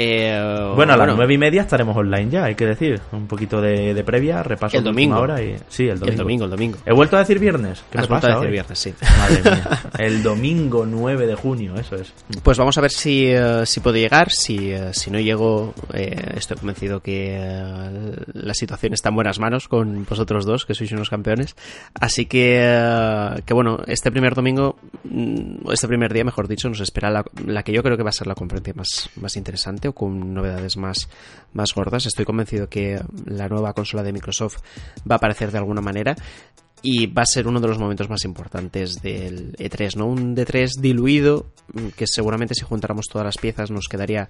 Eh, Bueno, a las nueve y media estaremos online ya, hay que decir. Un poquito de, de previa, repaso El domingo. hora y sí, el domingo. El domingo, el domingo. He vuelto a decir viernes. ¿Qué Has me vuelto pasa a decir hoy? viernes, sí. Madre mía. *laughs* El domingo 9 de junio, eso es. Pues vamos a ver si, eh, si puedo llegar. Si, eh, si no llego, eh, estoy convencido que la situación está en buenas manos con vosotros dos, que sois unos campeones. Así que, que bueno, este primer domingo, mm, este primer día, mejor dicho, nos espera la, la que yo creo que va a ser la conferencia más, más interesante con novedades más, más gordas. Estoy convencido que la nueva consola de Microsoft va a aparecer de alguna manera y va a ser uno de los momentos más importantes del E3, ¿no? Un D3 diluido, mm, que seguramente si juntáramos todas las piezas nos quedaría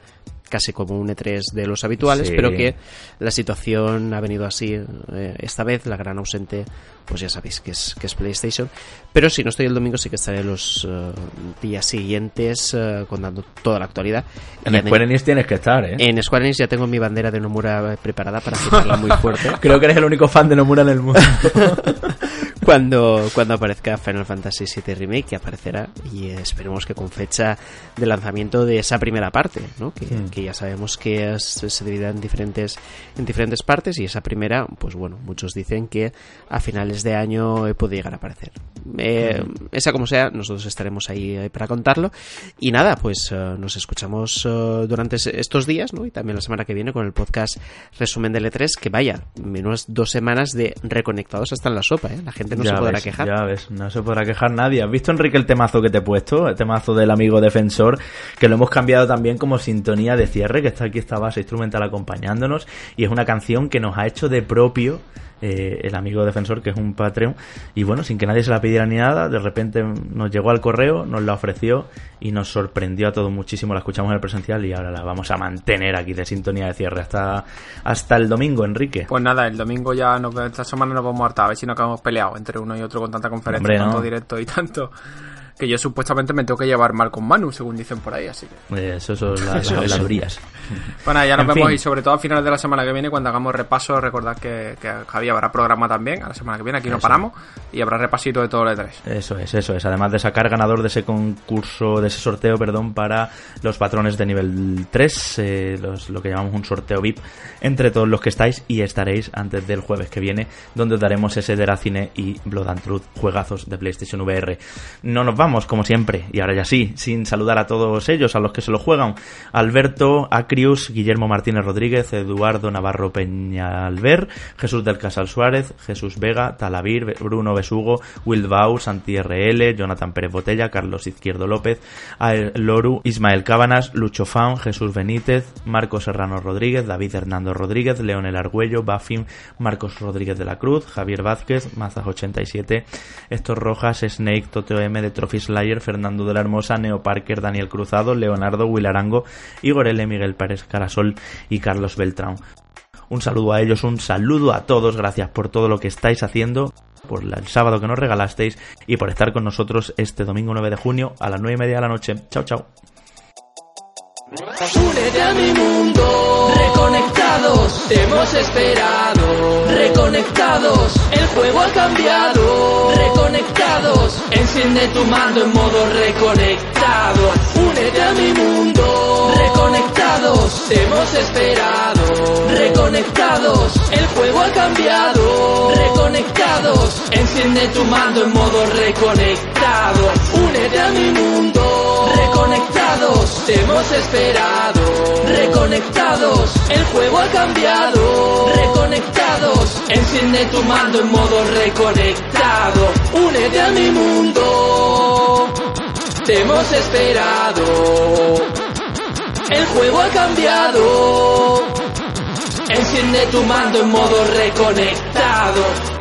casi como un E3 de los habituales, Sí. pero que la situación ha venido así eh, esta vez, la gran ausente, pues ya sabéis que es, que es PlayStation. Pero si no estoy el domingo, sí que estaré los eh, días siguientes eh, contando toda la actualidad. En Square Enix tienes que estar, ¿eh? en Square Enix ya tengo mi bandera de Nomura preparada para agitarla muy fuerte. *laughs* Creo que eres el único fan de Nomura en el mundo. *laughs* cuando, cuando aparezca Final Fantasy VII Remake, que aparecerá y esperemos que con fecha de lanzamiento de esa primera parte, ¿no? que, Mm. que ya sabemos que es- se divide en diferentes, en diferentes partes y esa primera, pues bueno, muchos dicen que a finales de año eh, puede llegar a aparecer. Eh, Esa como sea, nosotros estaremos ahí eh, para contarlo y nada, pues eh, nos escuchamos eh, durante es- estos días ¿no? y también la semana que viene con el podcast resumen del E3, que vaya, menos dos semanas de reconectados hasta en la sopa, ¿eh? la gente no ya se podrá ves, quejar. Ya ves, no se podrá quejar nadie. ¿Has visto, Enrique, el temazo que te he puesto? El temazo del amigo defensor, que lo hemos cambiado también como sintonía de cierre, que está aquí esta base instrumental acompañándonos, y es una canción que nos ha hecho de propio eh, el amigo defensor, que es un Patreon, y bueno, sin que nadie se la pidiera ni nada, de repente nos llegó al correo, nos la ofreció y nos sorprendió a todos muchísimo. La escuchamos en el presencial y ahora la vamos a mantener aquí de sintonía de cierre hasta, hasta el domingo, Enrique. Pues nada, el domingo ya nos, esta semana nos vamos a hartar, a ver si no acabamos peleados entre uno y otro con tanta conferencia, Hombre, tanto no. directo y tanto. Que yo supuestamente me tengo que llevar mal con Manu, según dicen por ahí, así que. Eh, Eso son las, habladurías. Bueno, ya nos En vemos fin. y sobre todo a finales de la semana que viene, cuando hagamos repaso, recordad que, que Javi habrá programa también, a la semana que viene, aquí no Eso. paramos, y habrá repasito de todo el E3. Eso es, eso es. Además de sacar ganador de ese concurso, de ese sorteo, perdón, para los patrones de nivel 3, eh, los- lo que llamamos un sorteo VIP, entre todos los que estáis y estaréis antes del jueves que viene, donde os daremos ese Deracine y Blood and Truth, juegazos de PlayStation VR. No nos vamos, como siempre, y ahora ya sí, sin saludar a todos ellos, a los que se lo juegan. Alberto, Acrius, Guillermo Martínez Rodríguez, Eduardo Navarro Peñalver, Jesús del Casal Suárez, Jesús Vega, Talavir, Bruno Besugo, Will Bau, Santi RL, Jonathan Pérez Botella, Carlos Izquierdo López, Ael Loru, Ismael Cábanas, Lucho Fan, Jesús Benítez, Marcos Serrano Rodríguez, David Hernando Rodríguez, Leonel Argüello, Bafim, Marcos Rodríguez de la Cruz, Javier Vázquez, Mazas87, Héctor Rojas, Snake, Toteo M de Trophy Slayer, Fernando de la Hermosa, Neo Parker, Daniel Cruzado, Leonardo, Will Arango, Igor L, Miguel Pérez Carasol y Carlos Beltrán. Un saludo a ellos, un saludo a todos, gracias por todo lo que estáis haciendo, por el sábado que nos regalasteis y por estar con nosotros este domingo 9 de junio a las 9 y media de la noche. Chao, chao. Reconectados, el juego ha cambiado. Reconectados, enciende tu mando en modo reconectado. Únete a mi mundo. te hemos esperado. Reconectados, el juego ha cambiado. Reconectados, enciende tu mando en modo reconectado. Únete a mi mundo. Reconectados, te hemos esperado. Reconectados, el juego ha cambiado. Reconectados, enciende tu mando en modo reconectado. Únete a mi mundo. Te hemos esperado. El juego ha cambiado. Enciende tu mando en modo reconectado.